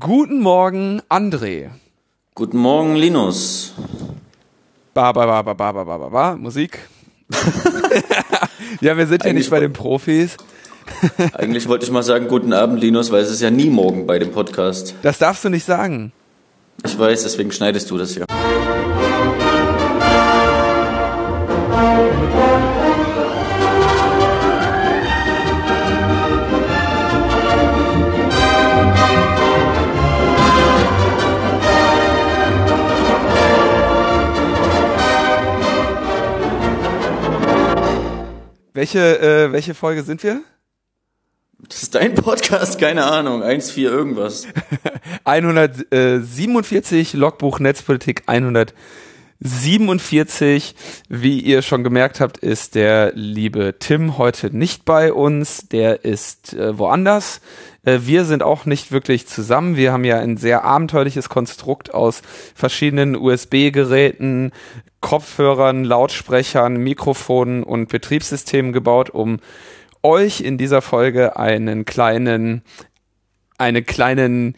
Guten Morgen, André. Guten Morgen, Linus. Ba, ba, ba, ba, ba, ba, ba, ba, Musik. ja, wir sind ja nicht bei den Profis. Eigentlich wollte ich mal sagen, guten Abend, Linus, weil es ist ja nie morgen bei dem Podcast. Das darfst du nicht sagen. Ich weiß, deswegen schneidest du das ja. Welche, äh, welche Folge sind wir? Das ist dein Podcast, keine Ahnung. 1,4 irgendwas. 147 Logbuch Netzpolitik 147. Wie ihr schon gemerkt habt, ist der liebe Tim heute nicht bei uns. Der ist äh, woanders. Äh, wir sind auch nicht wirklich zusammen. Wir haben ja ein sehr abenteuerliches Konstrukt aus verschiedenen USB-Geräten, Kopfhörern, Lautsprechern, Mikrofonen und Betriebssystemen gebaut, um euch in dieser Folge einen kleinen, einen kleinen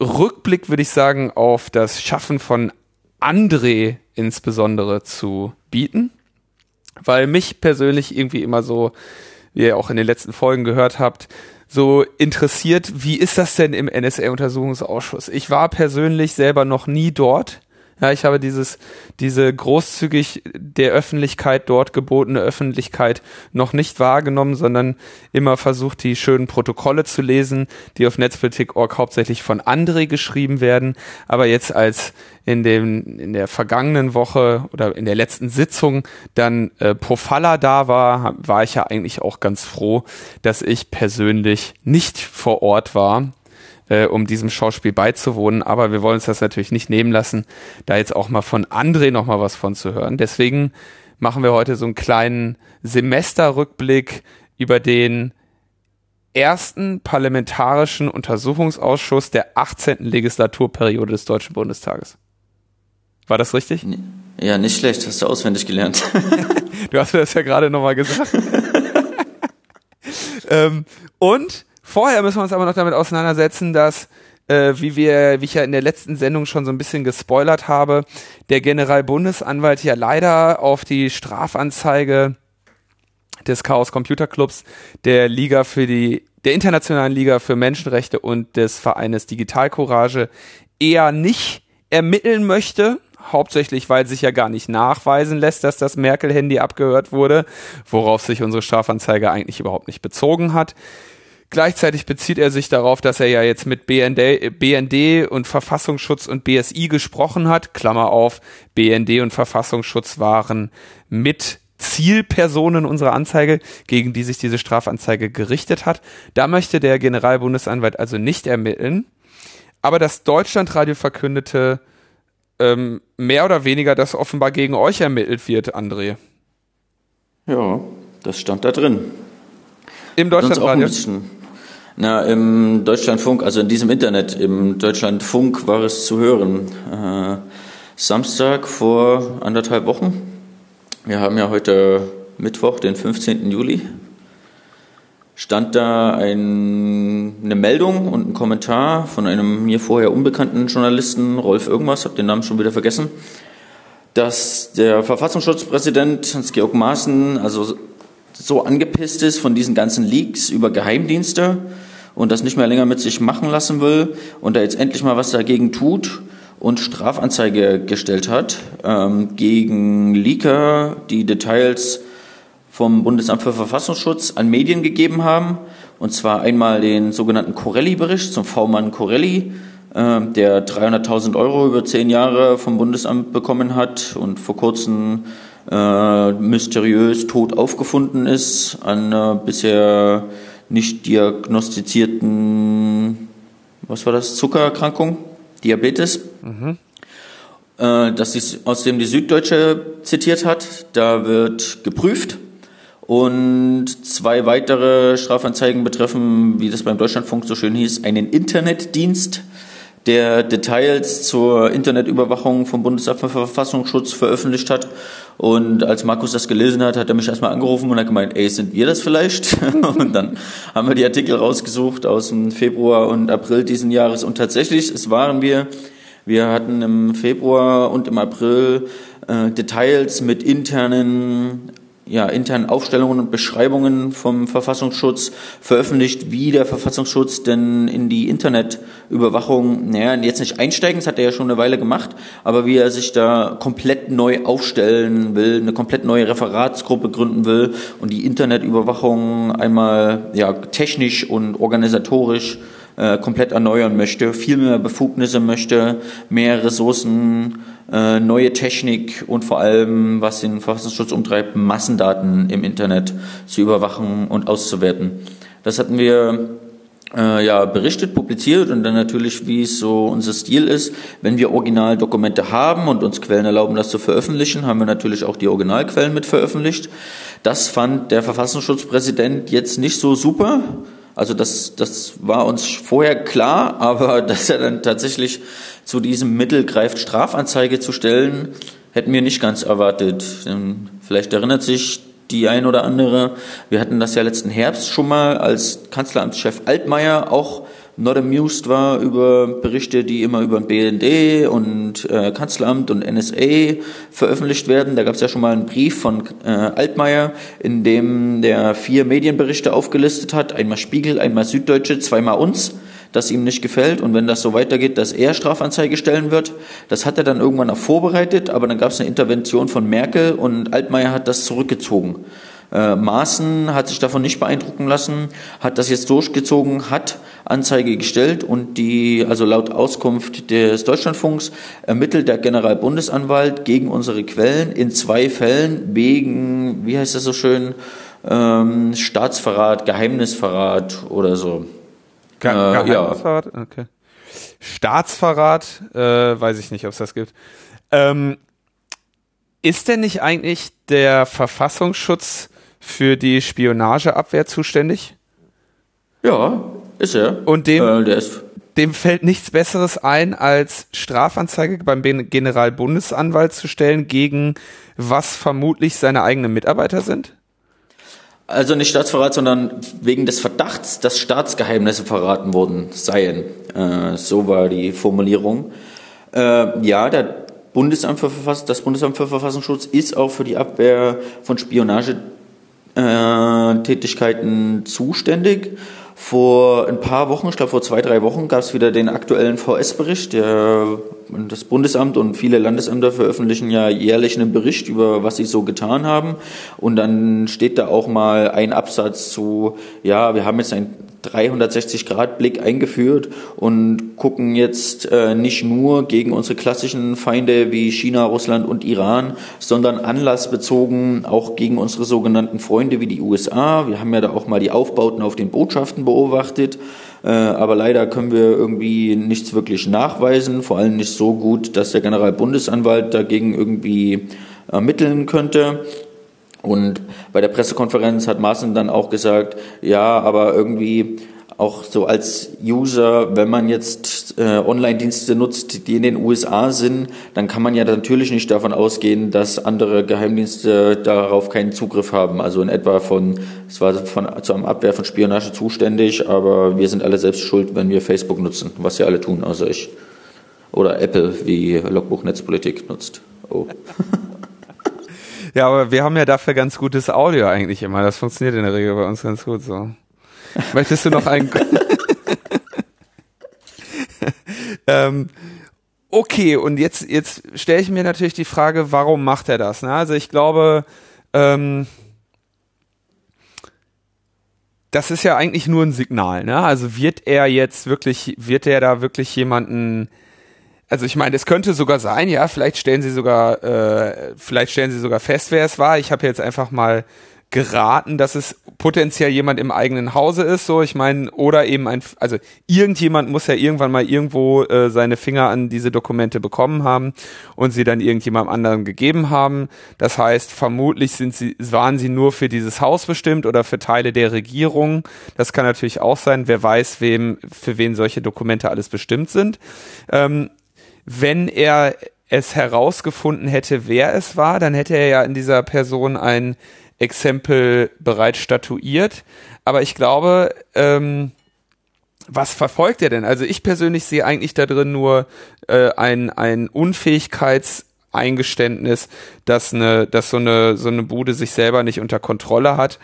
Rückblick, würde ich sagen, auf das Schaffen von André insbesondere zu bieten. Weil mich persönlich irgendwie immer so, wie ihr auch in den letzten Folgen gehört habt, so interessiert, wie ist das denn im NSA-Untersuchungsausschuss? Ich war persönlich selber noch nie dort. Ja, ich habe dieses, diese großzügig der Öffentlichkeit dort gebotene Öffentlichkeit noch nicht wahrgenommen, sondern immer versucht, die schönen Protokolle zu lesen, die auf Netzpolitik.org hauptsächlich von André geschrieben werden. Aber jetzt als in dem, in der vergangenen Woche oder in der letzten Sitzung dann äh, Pofalla da war, war ich ja eigentlich auch ganz froh, dass ich persönlich nicht vor Ort war äh, um diesem Schauspiel beizuwohnen. Aber wir wollen uns das natürlich nicht nehmen lassen, da jetzt auch mal von André noch mal was von zu hören. Deswegen machen wir heute so einen kleinen Semesterrückblick über den ersten parlamentarischen Untersuchungsausschuss der 18. Legislaturperiode des Deutschen Bundestages. War das richtig? Ja, nicht schlecht, hast du auswendig gelernt. du hast mir das ja gerade nochmal gesagt. ähm, und Vorher müssen wir uns aber noch damit auseinandersetzen, dass äh, wie wir, wie ich ja in der letzten Sendung schon so ein bisschen gespoilert habe, der Generalbundesanwalt ja leider auf die Strafanzeige des Chaos Computer Clubs, der Liga für die, der Internationalen Liga für Menschenrechte und des Vereines Digital Courage eher nicht ermitteln möchte. Hauptsächlich, weil sich ja gar nicht nachweisen lässt, dass das Merkel-Handy abgehört wurde, worauf sich unsere Strafanzeige eigentlich überhaupt nicht bezogen hat. Gleichzeitig bezieht er sich darauf, dass er ja jetzt mit BND, BND und Verfassungsschutz und BSI gesprochen hat. Klammer auf, BND und Verfassungsschutz waren mit Zielpersonen unserer Anzeige, gegen die sich diese Strafanzeige gerichtet hat. Da möchte der Generalbundesanwalt also nicht ermitteln. Aber das Deutschlandradio verkündete ähm, mehr oder weniger, dass offenbar gegen euch ermittelt wird, André. Ja, das stand da drin. Im Deutschlandradio? Na, im Deutschlandfunk, also in diesem Internet, im Deutschlandfunk war es zu hören. Äh, Samstag vor anderthalb Wochen. Wir haben ja heute Mittwoch, den 15. Juli. Stand da ein, eine Meldung und ein Kommentar von einem mir vorher unbekannten Journalisten, Rolf irgendwas, hab den Namen schon wieder vergessen, dass der Verfassungsschutzpräsident Hans-Georg Maaßen also so angepisst ist von diesen ganzen Leaks über Geheimdienste, und das nicht mehr länger mit sich machen lassen will und da jetzt endlich mal was dagegen tut und Strafanzeige gestellt hat ähm, gegen Leaker, die Details vom Bundesamt für Verfassungsschutz an Medien gegeben haben. Und zwar einmal den sogenannten Corelli-Bericht zum V-Mann Corelli, äh, der 300.000 Euro über zehn Jahre vom Bundesamt bekommen hat und vor kurzem äh, mysteriös tot aufgefunden ist an äh, bisher nicht diagnostizierten, was war das, Zuckererkrankung, Diabetes. Mhm. Äh, das ist, aus dem die Süddeutsche zitiert hat. Da wird geprüft. Und zwei weitere Strafanzeigen betreffen, wie das beim Deutschlandfunk so schön hieß, einen Internetdienst, der Details zur Internetüberwachung vom Bundesamt für Verfassungsschutz veröffentlicht hat Und als Markus das gelesen hat, hat er mich erstmal angerufen und hat gemeint, ey, sind wir das vielleicht? und dann haben wir die Artikel rausgesucht aus dem Februar und April diesen Jahres. Und tatsächlich, es waren wir, wir hatten im Februar und im April äh, Details mit internen ja, internen Aufstellungen und Beschreibungen vom Verfassungsschutz veröffentlicht, wie der Verfassungsschutz denn in die Internetüberwachung, naja, jetzt nicht einsteigen, das hat er ja schon eine Weile gemacht, aber wie er sich da komplett neu aufstellen will, eine komplett neue Referatsgruppe gründen will und die Internetüberwachung einmal ja, technisch und organisatorisch äh, komplett erneuern möchte, viel mehr Befugnisse möchte, mehr Ressourcen äh, neue Technik und vor allem, was den Verfassungsschutz umtreibt, Massendaten im Internet zu überwachen und auszuwerten. Das hatten wir äh, ja, berichtet, publiziert und dann natürlich, wie es so unser Stil ist, wenn wir Originaldokumente haben und uns Quellen erlauben, das zu veröffentlichen, haben wir natürlich auch die Originalquellen mit veröffentlicht. Das fand der Verfassungsschutzpräsident jetzt nicht so super. Also das, das war uns vorher klar, aber dass er dann tatsächlich zu diesem Mittel greift, Strafanzeige zu stellen, hätten wir nicht ganz erwartet. Vielleicht erinnert sich die ein oder andere. Wir hatten das ja letzten Herbst schon mal, als Kanzleramtschef Altmaier auch not amused war über Berichte, die immer über BND und äh, Kanzleramt und NSA veröffentlicht werden. Da gab es ja schon mal einen Brief von äh, Altmaier, in dem der vier Medienberichte aufgelistet hat, einmal Spiegel, einmal Süddeutsche, zweimal uns das ihm nicht gefällt und wenn das so weitergeht, dass er Strafanzeige stellen wird. Das hat er dann irgendwann auch vorbereitet, aber dann gab es eine Intervention von Merkel und Altmaier hat das zurückgezogen. Äh, Maaßen hat sich davon nicht beeindrucken lassen, hat das jetzt durchgezogen, hat Anzeige gestellt und die, also laut Auskunft des Deutschlandfunks, ermittelt der Generalbundesanwalt gegen unsere Quellen in zwei Fällen wegen, wie heißt das so schön, ähm, Staatsverrat, Geheimnisverrat oder so. Ge äh, Geheimnisverrat? Ja. Okay. Staatsverrat, äh, weiß ich nicht, ob es das gibt. Ähm, ist denn nicht eigentlich der Verfassungsschutz für die Spionageabwehr zuständig? Ja, ist er. Und dem, äh, dem fällt nichts Besseres ein, als Strafanzeige beim Generalbundesanwalt zu stellen, gegen was vermutlich seine eigenen Mitarbeiter sind? Also nicht Staatsverrat, sondern wegen des Verdachts, dass Staatsgeheimnisse verraten worden seien. Äh, so war die Formulierung. Äh, ja, der Bundesamt für Verfass das Bundesamt für Verfassungsschutz ist auch für die Abwehr von Spionagetätigkeiten äh, zuständig. Vor ein paar Wochen, ich glaube vor zwei, drei Wochen, gab es wieder den aktuellen VS-Bericht. Das Bundesamt und viele Landesämter veröffentlichen ja jährlich einen Bericht über, was sie so getan haben. Und dann steht da auch mal ein Absatz zu, ja, wir haben jetzt ein 360-Grad-Blick eingeführt und gucken jetzt äh, nicht nur gegen unsere klassischen Feinde wie China, Russland und Iran, sondern anlassbezogen auch gegen unsere sogenannten Freunde wie die USA. Wir haben ja da auch mal die Aufbauten auf den Botschaften beobachtet. Äh, aber leider können wir irgendwie nichts wirklich nachweisen, vor allem nicht so gut, dass der Generalbundesanwalt dagegen irgendwie ermitteln könnte. Und bei der Pressekonferenz hat Maaßen dann auch gesagt, ja, aber irgendwie auch so als User, wenn man jetzt äh, Online-Dienste nutzt, die in den USA sind, dann kann man ja natürlich nicht davon ausgehen, dass andere Geheimdienste darauf keinen Zugriff haben. Also in etwa von, es war von, zu einem Abwehr von Spionage zuständig, aber wir sind alle selbst schuld, wenn wir Facebook nutzen, was ja alle tun, außer ich. Oder Apple, wie Logbuch Netzpolitik nutzt. Oh. Ja, aber wir haben ja dafür ganz gutes Audio eigentlich immer. Das funktioniert in der Regel bei uns ganz gut so. Möchtest du noch einen? ähm, okay, und jetzt, jetzt stelle ich mir natürlich die Frage, warum macht er das? Ne? Also ich glaube, ähm, das ist ja eigentlich nur ein Signal. Ne? Also wird er jetzt wirklich, wird er da wirklich jemanden also ich meine, es könnte sogar sein, ja, vielleicht stellen sie sogar, äh, vielleicht stellen sie sogar fest, wer es war. Ich habe jetzt einfach mal geraten, dass es potenziell jemand im eigenen Hause ist, so ich meine, oder eben ein, also irgendjemand muss ja irgendwann mal irgendwo äh, seine Finger an diese Dokumente bekommen haben und sie dann irgendjemandem anderen gegeben haben. Das heißt, vermutlich sind sie, waren sie nur für dieses Haus bestimmt oder für Teile der Regierung. Das kann natürlich auch sein. Wer weiß, wem, für wen solche Dokumente alles bestimmt sind. Ähm, wenn er es herausgefunden hätte, wer es war, dann hätte er ja in dieser Person ein Exempel bereits statuiert. Aber ich glaube, ähm, was verfolgt er denn? Also ich persönlich sehe eigentlich da drin nur äh, ein, ein Unfähigkeitseingeständnis, dass eine, dass so eine, so eine Bude sich selber nicht unter Kontrolle hat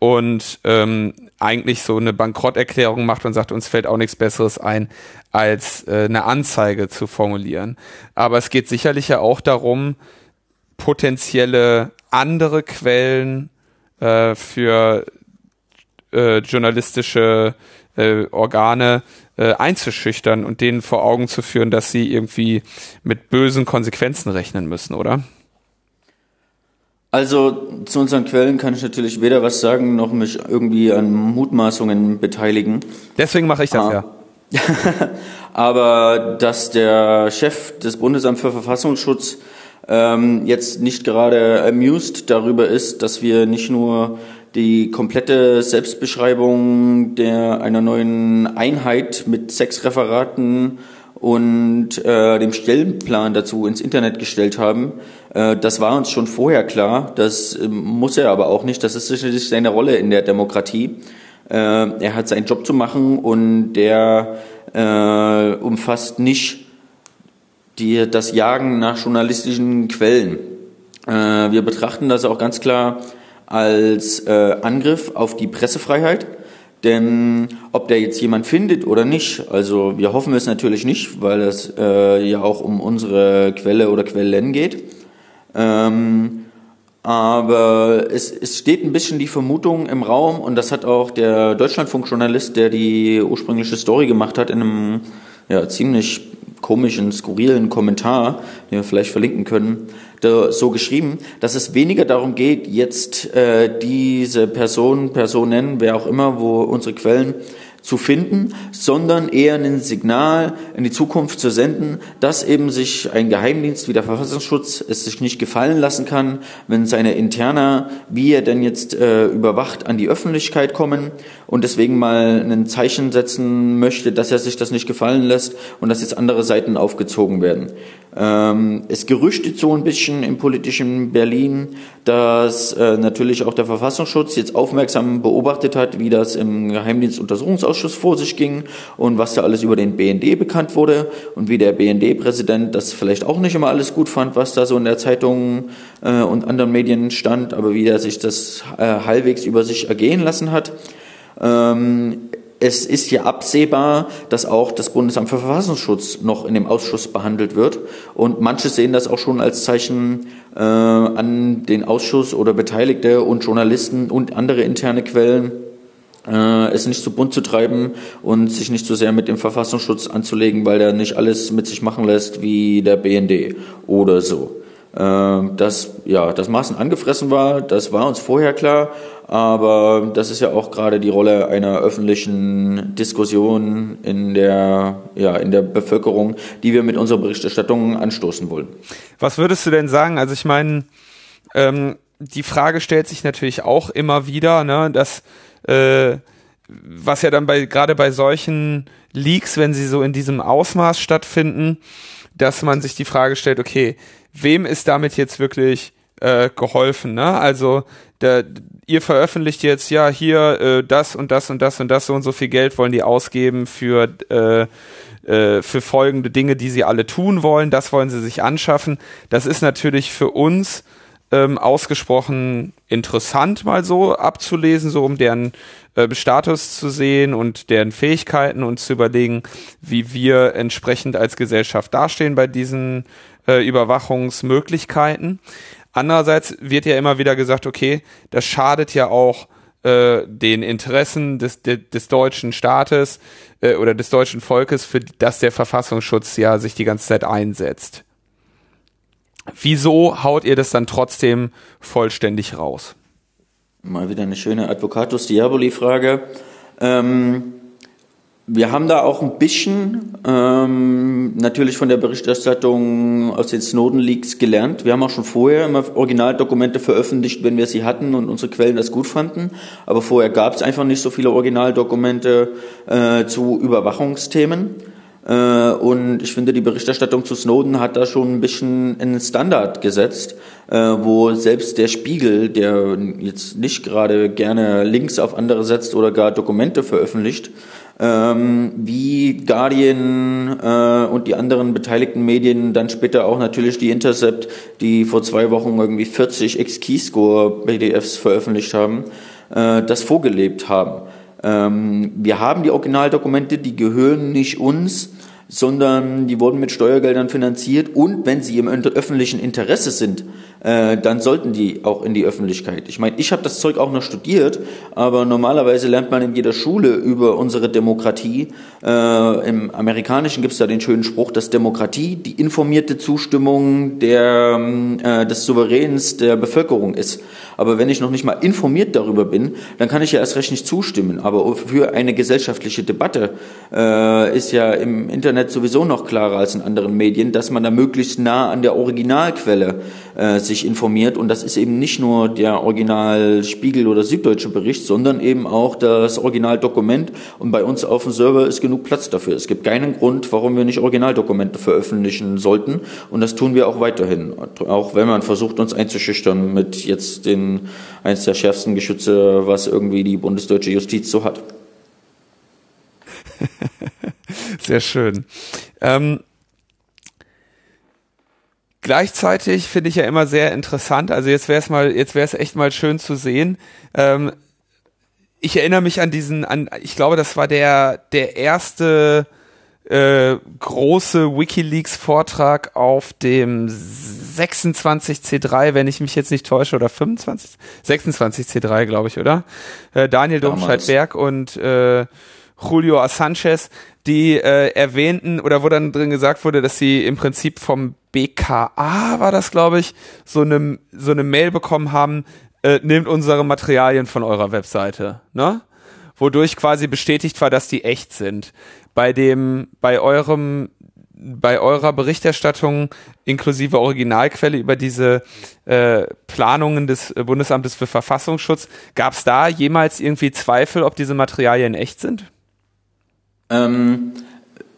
und ähm, eigentlich so eine Bankrotterklärung macht und sagt, uns fällt auch nichts Besseres ein, als äh, eine Anzeige zu formulieren. Aber es geht sicherlich ja auch darum, potenzielle andere Quellen äh, für äh, journalistische äh, Organe äh, einzuschüchtern und denen vor Augen zu führen, dass sie irgendwie mit bösen Konsequenzen rechnen müssen, oder? Also zu unseren Quellen kann ich natürlich weder was sagen, noch mich irgendwie an Mutmaßungen beteiligen. Deswegen mache ich das ah. ja. Aber dass der Chef des Bundesamts für Verfassungsschutz ähm, jetzt nicht gerade amused darüber ist, dass wir nicht nur die komplette Selbstbeschreibung der einer neuen Einheit mit sechs Referaten und äh, dem Stellenplan dazu ins Internet gestellt haben. Äh, das war uns schon vorher klar. Das äh, muss er aber auch nicht. Das ist sicherlich seine Rolle in der Demokratie. Äh, er hat seinen Job zu machen und der äh, umfasst nicht die, das Jagen nach journalistischen Quellen. Äh, wir betrachten das auch ganz klar als äh, Angriff auf die Pressefreiheit. Denn ob der jetzt jemand findet oder nicht, also wir hoffen es natürlich nicht, weil es äh, ja auch um unsere Quelle oder Quellen geht. Ähm, aber es, es steht ein bisschen die Vermutung im Raum und das hat auch der Deutschlandfunk-Journalist, der die ursprüngliche Story gemacht hat, in einem ja, ziemlich komischen, skurrilen Kommentar, den wir vielleicht verlinken können, so geschrieben, dass es weniger darum geht, jetzt äh, diese Person, Personen, wer auch immer, wo unsere Quellen zu finden, sondern eher ein Signal in die Zukunft zu senden, dass eben sich ein Geheimdienst wie der Verfassungsschutz es sich nicht gefallen lassen kann, wenn seine Interna, wie er denn jetzt äh, überwacht, an die Öffentlichkeit kommen und deswegen mal ein Zeichen setzen möchte, dass er sich das nicht gefallen lässt und dass jetzt andere Seiten aufgezogen werden. Ähm, es gerüchtet so ein bisschen im politischen Berlin, dass äh, natürlich auch der Verfassungsschutz jetzt aufmerksam beobachtet hat, wie das im Geheimdienstuntersuchungsausschuss vor sich ging und was da alles über den BND bekannt wurde und wie der BND-Präsident das vielleicht auch nicht immer alles gut fand, was da so in der Zeitung äh, und anderen Medien stand, aber wie er sich das äh, halbwegs über sich ergehen lassen hat. Ähm, es ist ja absehbar, dass auch das Bundesamt für Verfassungsschutz noch in dem Ausschuss behandelt wird. Und manche sehen das auch schon als Zeichen äh, an den Ausschuss oder Beteiligte und Journalisten und andere interne Quellen, äh, es nicht zu bunt zu treiben und sich nicht so sehr mit dem Verfassungsschutz anzulegen, weil der nicht alles mit sich machen lässt wie der BND oder so. Äh, dass ja, das Maßen angefressen war, das war uns vorher klar, aber das ist ja auch gerade die Rolle einer öffentlichen Diskussion in der, ja, in der Bevölkerung, die wir mit unserer Berichterstattung anstoßen wollen. Was würdest du denn sagen? Also ich meine, ähm, die Frage stellt sich natürlich auch immer wieder, ne, dass äh, was ja dann bei gerade bei solchen Leaks, wenn sie so in diesem Ausmaß stattfinden, dass man sich die Frage stellt, okay, wem ist damit jetzt wirklich äh, geholfen? Ne? Also der, ihr veröffentlicht jetzt ja hier äh, das und das und das und das so und so viel Geld wollen die ausgeben für äh, äh, für folgende Dinge, die sie alle tun wollen. Das wollen sie sich anschaffen. Das ist natürlich für uns ähm, ausgesprochen interessant, mal so abzulesen, so um deren äh, Status zu sehen und deren Fähigkeiten und zu überlegen, wie wir entsprechend als Gesellschaft dastehen bei diesen äh, Überwachungsmöglichkeiten. Andererseits wird ja immer wieder gesagt, okay, das schadet ja auch äh, den Interessen des, de, des deutschen Staates äh, oder des deutschen Volkes, für das der Verfassungsschutz ja sich die ganze Zeit einsetzt. Wieso haut ihr das dann trotzdem vollständig raus? Mal wieder eine schöne Advocatus Diaboli-Frage. Ähm, wir haben da auch ein bisschen ähm, natürlich von der Berichterstattung aus den Snowden-Leaks gelernt. Wir haben auch schon vorher immer Originaldokumente veröffentlicht, wenn wir sie hatten und unsere Quellen das gut fanden. Aber vorher gab es einfach nicht so viele Originaldokumente äh, zu Überwachungsthemen. Äh, und ich finde, die Berichterstattung zu Snowden hat da schon ein bisschen einen Standard gesetzt, äh, wo selbst der Spiegel, der jetzt nicht gerade gerne Links auf andere setzt oder gar Dokumente veröffentlicht, ähm, wie Guardian äh, und die anderen beteiligten Medien, dann später auch natürlich die Intercept, die vor zwei Wochen irgendwie 40 X-Keyscore-PDFs veröffentlicht haben, das vorgelebt haben. Ähm, wir haben die Originaldokumente, die gehören nicht uns, sondern die wurden mit Steuergeldern finanziert und wenn sie im öffentlichen Interesse sind, äh, dann sollten die auch in die Öffentlichkeit. Ich meine, ich habe das Zeug auch noch studiert, aber normalerweise lernt man in jeder Schule über unsere Demokratie. Äh, Im Amerikanischen gibt es da den schönen Spruch, dass Demokratie die informierte Zustimmung der, äh, des Souveräns der Bevölkerung ist. Aber wenn ich noch nicht mal informiert darüber bin, dann kann ich ja erst recht nicht zustimmen. Aber für eine gesellschaftliche Debatte äh, ist ja im Internet sowieso noch klarer als in anderen Medien, dass man da möglichst nah an der Originalquelle äh, sich informiert. Und das ist eben nicht nur der Original Spiegel oder Süddeutsche Bericht, sondern eben auch das Originaldokument. Und bei uns auf dem Server ist genug Platz dafür. Es gibt keinen Grund, warum wir nicht Originaldokumente veröffentlichen sollten. Und das tun wir auch weiterhin. Auch wenn man versucht, uns einzuschüchtern mit jetzt den eines der schärfsten Geschütze, was irgendwie die bundesdeutsche Justiz so hat. Sehr schön. Ähm, gleichzeitig finde ich ja immer sehr interessant, also jetzt wäre es mal, jetzt wäre es echt mal schön zu sehen. Ähm, ich erinnere mich an diesen, an, ich glaube, das war der, der erste äh, große WikiLeaks-Vortrag auf dem 26C3, wenn ich mich jetzt nicht täusche, oder 25? 26C3, glaube ich, oder? Äh, Daniel Domscheit-Berg und äh, Julio Sanchez, die äh, erwähnten, oder wo dann drin gesagt wurde, dass sie im Prinzip vom BKA, war das, glaube ich, so eine, so eine Mail bekommen haben, äh, nehmt unsere Materialien von eurer Webseite, ne? Wodurch quasi bestätigt war, dass die echt sind bei dem, bei eurem, bei eurer Berichterstattung inklusive Originalquelle über diese äh, Planungen des Bundesamtes für Verfassungsschutz, gab es da jemals irgendwie Zweifel, ob diese Materialien echt sind? Ähm,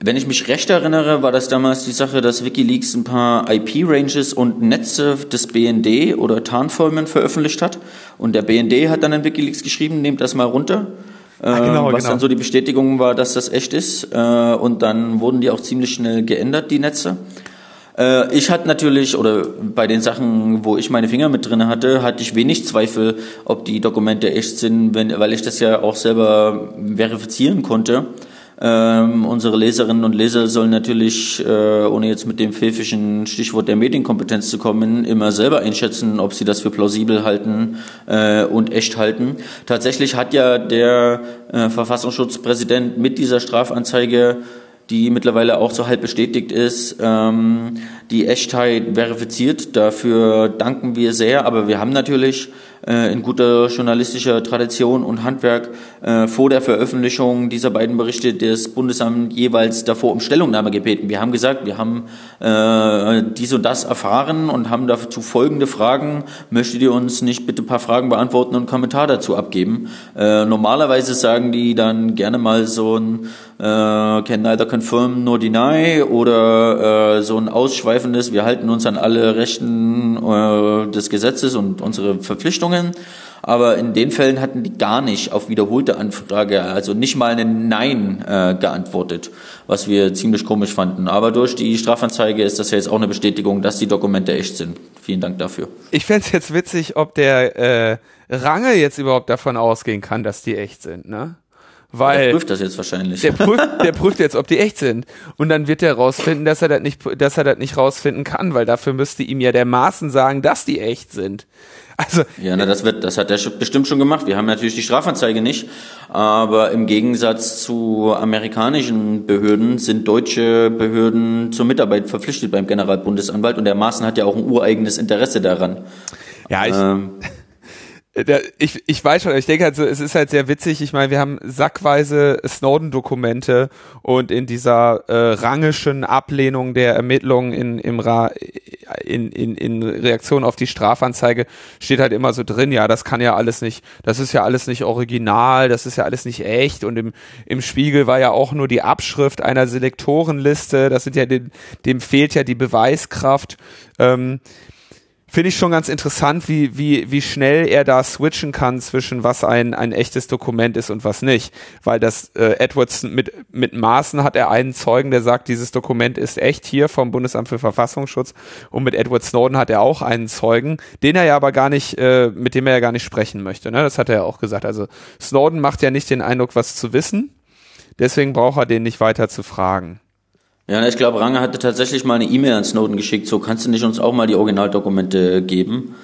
wenn ich mich recht erinnere, war das damals die Sache, dass WikiLeaks ein paar IP-Ranges und Netze des BND oder Tarnfirmen veröffentlicht hat. Und der BND hat dann in WikiLeaks geschrieben, nehmt das mal runter. Ah, genau, was genau. dann so die Bestätigung war, dass das echt ist. Äh, und dann wurden die auch ziemlich schnell geändert, die Netze. Äh, ich hatte natürlich, oder bei den Sachen, wo ich meine Finger mit drin hatte, hatte ich wenig Zweifel, ob die Dokumente echt sind, wenn, weil ich das ja auch selber verifizieren konnte. Ähm, unsere Leserinnen und Leser sollen natürlich, äh, ohne jetzt mit dem pfeffischen Stichwort der Medienkompetenz zu kommen, immer selber einschätzen, ob sie das für plausibel halten äh, und echt halten. Tatsächlich hat ja der äh, Verfassungsschutzpräsident mit dieser Strafanzeige die mittlerweile auch so halb bestätigt ist, ähm, die Echtheit verifiziert. Dafür danken wir sehr, aber wir haben natürlich äh, in guter journalistischer Tradition und Handwerk äh, vor der Veröffentlichung dieser beiden Berichte des Bundesamt jeweils davor um Stellungnahme gebeten. Wir haben gesagt, wir haben äh, dies und das erfahren und haben dazu folgende Fragen. Möchtet ihr uns nicht bitte ein paar Fragen beantworten und einen Kommentar dazu abgeben? Äh, normalerweise sagen die dann gerne mal so ein äh, can neither confirm nor deny oder äh, so ein ausschweifendes, wir halten uns an alle Rechten äh, des Gesetzes und unsere Verpflichtungen. Aber in den Fällen hatten die gar nicht auf wiederholte Anfrage, also nicht mal ein Nein äh, geantwortet, was wir ziemlich komisch fanden. Aber durch die Strafanzeige ist das ja jetzt auch eine Bestätigung, dass die Dokumente echt sind. Vielen Dank dafür. Ich fände es jetzt witzig, ob der äh, Range jetzt überhaupt davon ausgehen kann, dass die echt sind, ne? Weil der prüft das jetzt wahrscheinlich. Der prüft, der prüft jetzt, ob die echt sind. Und dann wird er rausfinden, dass er das nicht, dass er das nicht rausfinden kann, weil dafür müsste ihm ja der Maßen sagen, dass die echt sind. Also ja, na, das wird, das hat er bestimmt schon gemacht. Wir haben natürlich die Strafanzeige nicht, aber im Gegensatz zu amerikanischen Behörden sind deutsche Behörden zur Mitarbeit verpflichtet beim Generalbundesanwalt und der Maaßen hat ja auch ein ureigenes Interesse daran. Ja, ich, ähm, ich, ich weiß schon, ich denke halt so, es ist halt sehr witzig. Ich meine, wir haben sackweise Snowden-Dokumente und in dieser äh, rangischen Ablehnung der Ermittlungen in, im Ra in, in, in Reaktion auf die Strafanzeige steht halt immer so drin, ja, das kann ja alles nicht, das ist ja alles nicht original, das ist ja alles nicht echt und im, im Spiegel war ja auch nur die Abschrift einer Selektorenliste, das sind ja, dem, dem fehlt ja die Beweiskraft. Ähm, finde ich schon ganz interessant, wie, wie, wie schnell er da switchen kann zwischen was ein, ein echtes Dokument ist und was nicht. Weil das äh, Edwards mit, mit Maßen hat er einen Zeugen, der sagt, dieses Dokument ist echt hier vom Bundesamt für Verfassungsschutz. Und mit Edward Snowden hat er auch einen Zeugen, den er ja aber gar nicht, äh, mit dem er ja gar nicht sprechen möchte. Ne? Das hat er ja auch gesagt. Also Snowden macht ja nicht den Eindruck, was zu wissen. Deswegen braucht er den nicht weiter zu fragen. Ja, ich glaube, Range hatte tatsächlich mal eine E-Mail an Snowden geschickt, so kannst du nicht uns auch mal die Originaldokumente geben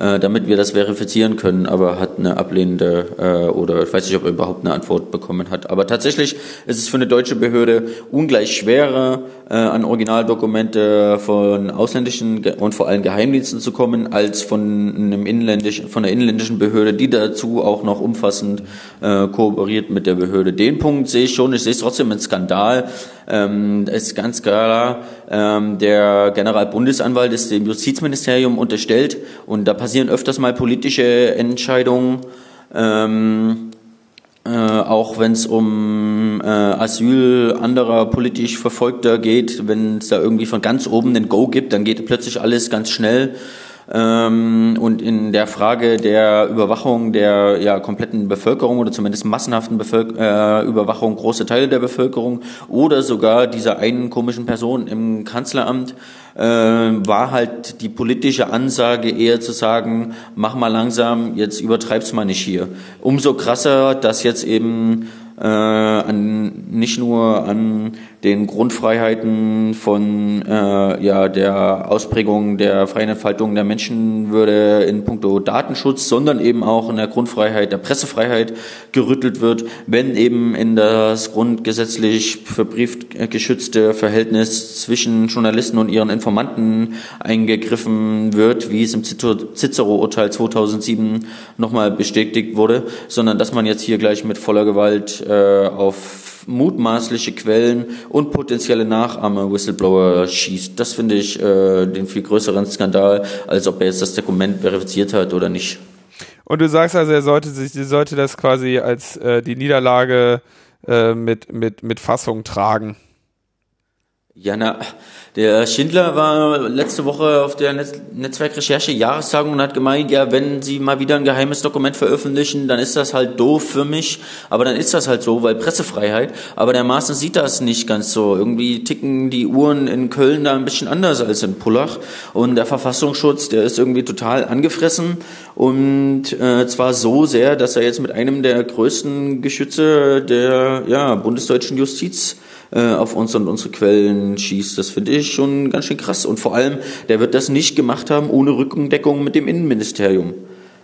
äh, damit wir das verifizieren können, aber hat eine ablehnende äh, oder ich weiß nicht, ob er überhaupt eine Antwort bekommen hat. Aber tatsächlich ist es für eine deutsche Behörde ungleich schwerer, äh, an Originaldokumente von ausländischen und vor allem Geheimdiensten zu kommen, als von einem inländischen, von einer inländischen Behörde, die dazu auch noch umfassend äh, kooperiert mit der Behörde. Den Punkt sehe ich schon, ich sehe es trotzdem ein Skandal. Ähm, ist ganz klar, ähm, der Generalbundesanwalt ist dem Justizministerium unterstellt und da passieren öfters mal politische Entscheidungen, ähm, äh, auch wenn es um äh, Asyl anderer politisch Verfolgter geht, wenn es da irgendwie von ganz oben den Go gibt, dann geht plötzlich alles ganz schnell. Ähm, und in der Frage der Überwachung der ja, kompletten Bevölkerung oder zumindest massenhaften Bevölker äh, Überwachung große Teile der Bevölkerung oder sogar dieser einen komischen Person im Kanzleramt äh, war halt die politische Ansage eher zu sagen, mach mal langsam, jetzt übertreib's mal nicht hier. Umso krasser, dass jetzt eben äh, an, nicht nur an den Grundfreiheiten von äh, ja, der Ausprägung der freien Entfaltung der Menschenwürde in puncto Datenschutz, sondern eben auch in der Grundfreiheit, der Pressefreiheit gerüttelt wird, wenn eben in das grundgesetzlich verbrieft geschützte Verhältnis zwischen Journalisten und ihren Informanten eingegriffen wird, wie es im Cicero-Urteil 2007 nochmal bestätigt wurde, sondern dass man jetzt hier gleich mit voller Gewalt äh, auf mutmaßliche Quellen und potenzielle Nachahmer Whistleblower schießt. Das finde ich äh, den viel größeren Skandal, als ob er jetzt das Dokument verifiziert hat oder nicht. Und du sagst also, er sollte sich, er sollte das quasi als äh, die Niederlage äh, mit, mit, mit Fassung tragen. Ja, na, der Schindler war letzte Woche auf der Netz Netzwerkrecherche Jahrestagung und hat gemeint, ja, wenn Sie mal wieder ein geheimes Dokument veröffentlichen, dann ist das halt doof für mich, aber dann ist das halt so, weil Pressefreiheit. Aber der Maaßen sieht das nicht ganz so. Irgendwie ticken die Uhren in Köln da ein bisschen anders als in Pullach und der Verfassungsschutz, der ist irgendwie total angefressen und äh, zwar so sehr, dass er jetzt mit einem der größten Geschütze der ja, bundesdeutschen Justiz äh, auf uns und unsere Quellen schießt. Das finde ich schon ganz schön krass. Und vor allem, der wird das nicht gemacht haben ohne Rückendeckung mit dem Innenministerium.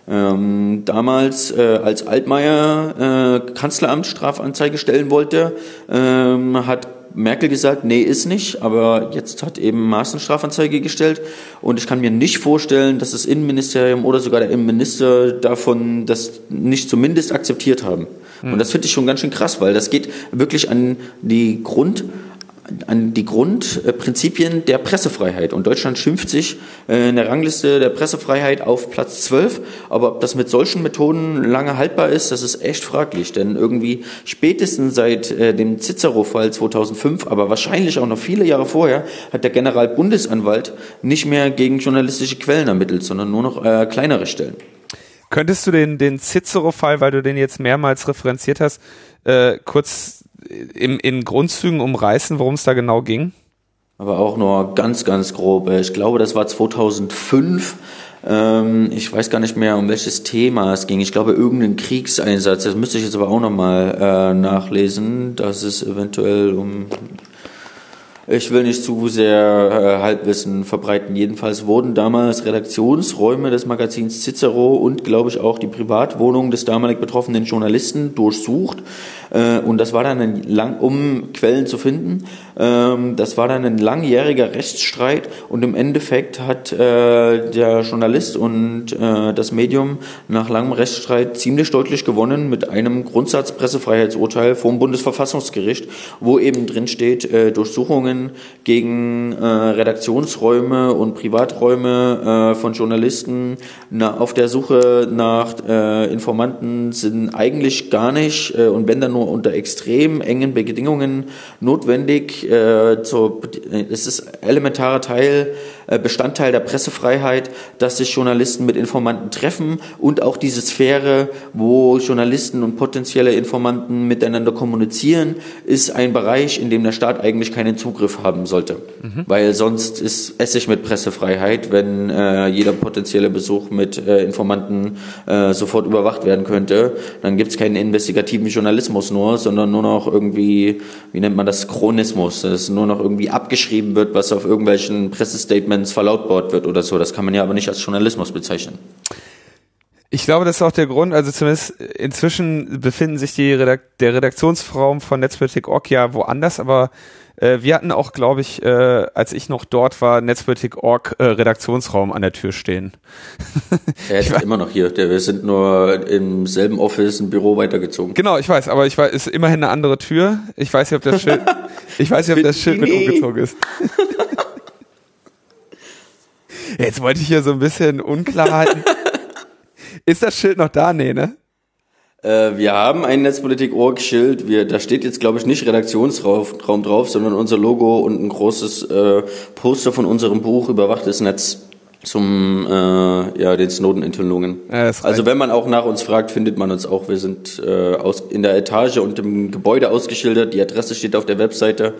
Ähm, damals, äh, als Altmaier äh, Kanzleramtsstrafanzeige stellen wollte, ähm, hat Merkel gesagt, nee, ist nicht, aber jetzt hat eben Strafanzeige gestellt und ich kann mir nicht vorstellen, dass das Innenministerium oder sogar der Innenminister davon das nicht zumindest akzeptiert haben. Mhm. Und das finde ich schon ganz schön krass, weil das geht wirklich an die Grund an die Grundprinzipien der Pressefreiheit. Und Deutschland schimpft sich äh, in der Rangliste der Pressefreiheit auf Platz 12. Aber ob das mit solchen Methoden lange haltbar ist, das ist echt fraglich. Denn irgendwie spätestens seit äh, dem Cicero-Fall 2005, aber wahrscheinlich auch noch viele Jahre vorher, hat der Generalbundesanwalt nicht mehr gegen journalistische Quellen ermittelt, sondern nur noch äh, kleinere Stellen. Könntest du den, den Cicero-Fall, weil du den jetzt mehrmals referenziert hast, äh, kurz im, in Grundzügen umreißen, worum es da genau ging? Aber auch nur ganz, ganz grob. Ich glaube, das war 2005. Ähm, ich weiß gar nicht mehr, um welches Thema es ging. Ich glaube, irgendein Kriegseinsatz. Das müsste ich jetzt aber auch nochmal äh, nachlesen, dass es eventuell um ich will nicht zu sehr äh, Halbwissen verbreiten. Jedenfalls wurden damals Redaktionsräume des Magazins Cicero und, glaube ich, auch die Privatwohnung des damalig betroffenen Journalisten durchsucht. Äh, und das war dann ein lang, um Quellen zu finden, ähm, das war dann ein langjähriger Rechtsstreit und im Endeffekt hat äh, der Journalist und äh, das Medium nach langem Rechtsstreit ziemlich deutlich gewonnen mit einem Grundsatzpressefreiheitsurteil vom Bundesverfassungsgericht, wo eben drin steht, äh, Durchsuchungen gegen äh, Redaktionsräume und Privaträume äh, von Journalisten na, auf der Suche nach äh, Informanten sind eigentlich gar nicht äh, und wenn dann nur unter extrem engen Bedingungen notwendig. Äh, zur, es ist elementarer Teil äh, Bestandteil der Pressefreiheit, dass sich Journalisten mit Informanten treffen und auch diese Sphäre, wo Journalisten und potenzielle Informanten miteinander kommunizieren, ist ein Bereich, in dem der Staat eigentlich keinen Zugriff haben sollte. Mhm. Weil sonst ist Essig mit Pressefreiheit, wenn äh, jeder potenzielle Besuch mit äh, Informanten äh, sofort überwacht werden könnte. Dann gibt es keinen investigativen Journalismus nur, sondern nur noch irgendwie, wie nennt man das, Chronismus, dass nur noch irgendwie abgeschrieben wird, was auf irgendwelchen Pressestatements wenn es verlautbart wird oder so. Das kann man ja aber nicht als Journalismus bezeichnen. Ich glaube, das ist auch der Grund, also zumindest inzwischen befinden sich die Redakt der Redaktionsraum von Netzpolitik.org ja woanders, aber äh, wir hatten auch, glaube ich, äh, als ich noch dort war, Netzpolitik.org äh, Redaktionsraum an der Tür stehen. er ist immer noch hier. wir sind nur im selben Office, ein Büro weitergezogen. Genau, ich weiß, aber ich weiß, ist immerhin eine andere Tür. Ich weiß nicht, ob das Schild, ich weiß nicht, ob das Schild mit umgezogen ist. Jetzt wollte ich hier so ein bisschen unklar halten. Ist das Schild noch da? Nee, ne? Äh, wir haben ein Netzpolitik-Org-Schild. Da steht jetzt, glaube ich, nicht Redaktionsraum drauf, sondern unser Logo und ein großes äh, Poster von unserem Buch Überwachtes Netz zum äh, ja den Snowden-Enthüllungen. Ja, also wenn man auch nach uns fragt, findet man uns auch. Wir sind äh, aus, in der Etage und im Gebäude ausgeschildert. Die Adresse steht auf der Webseite.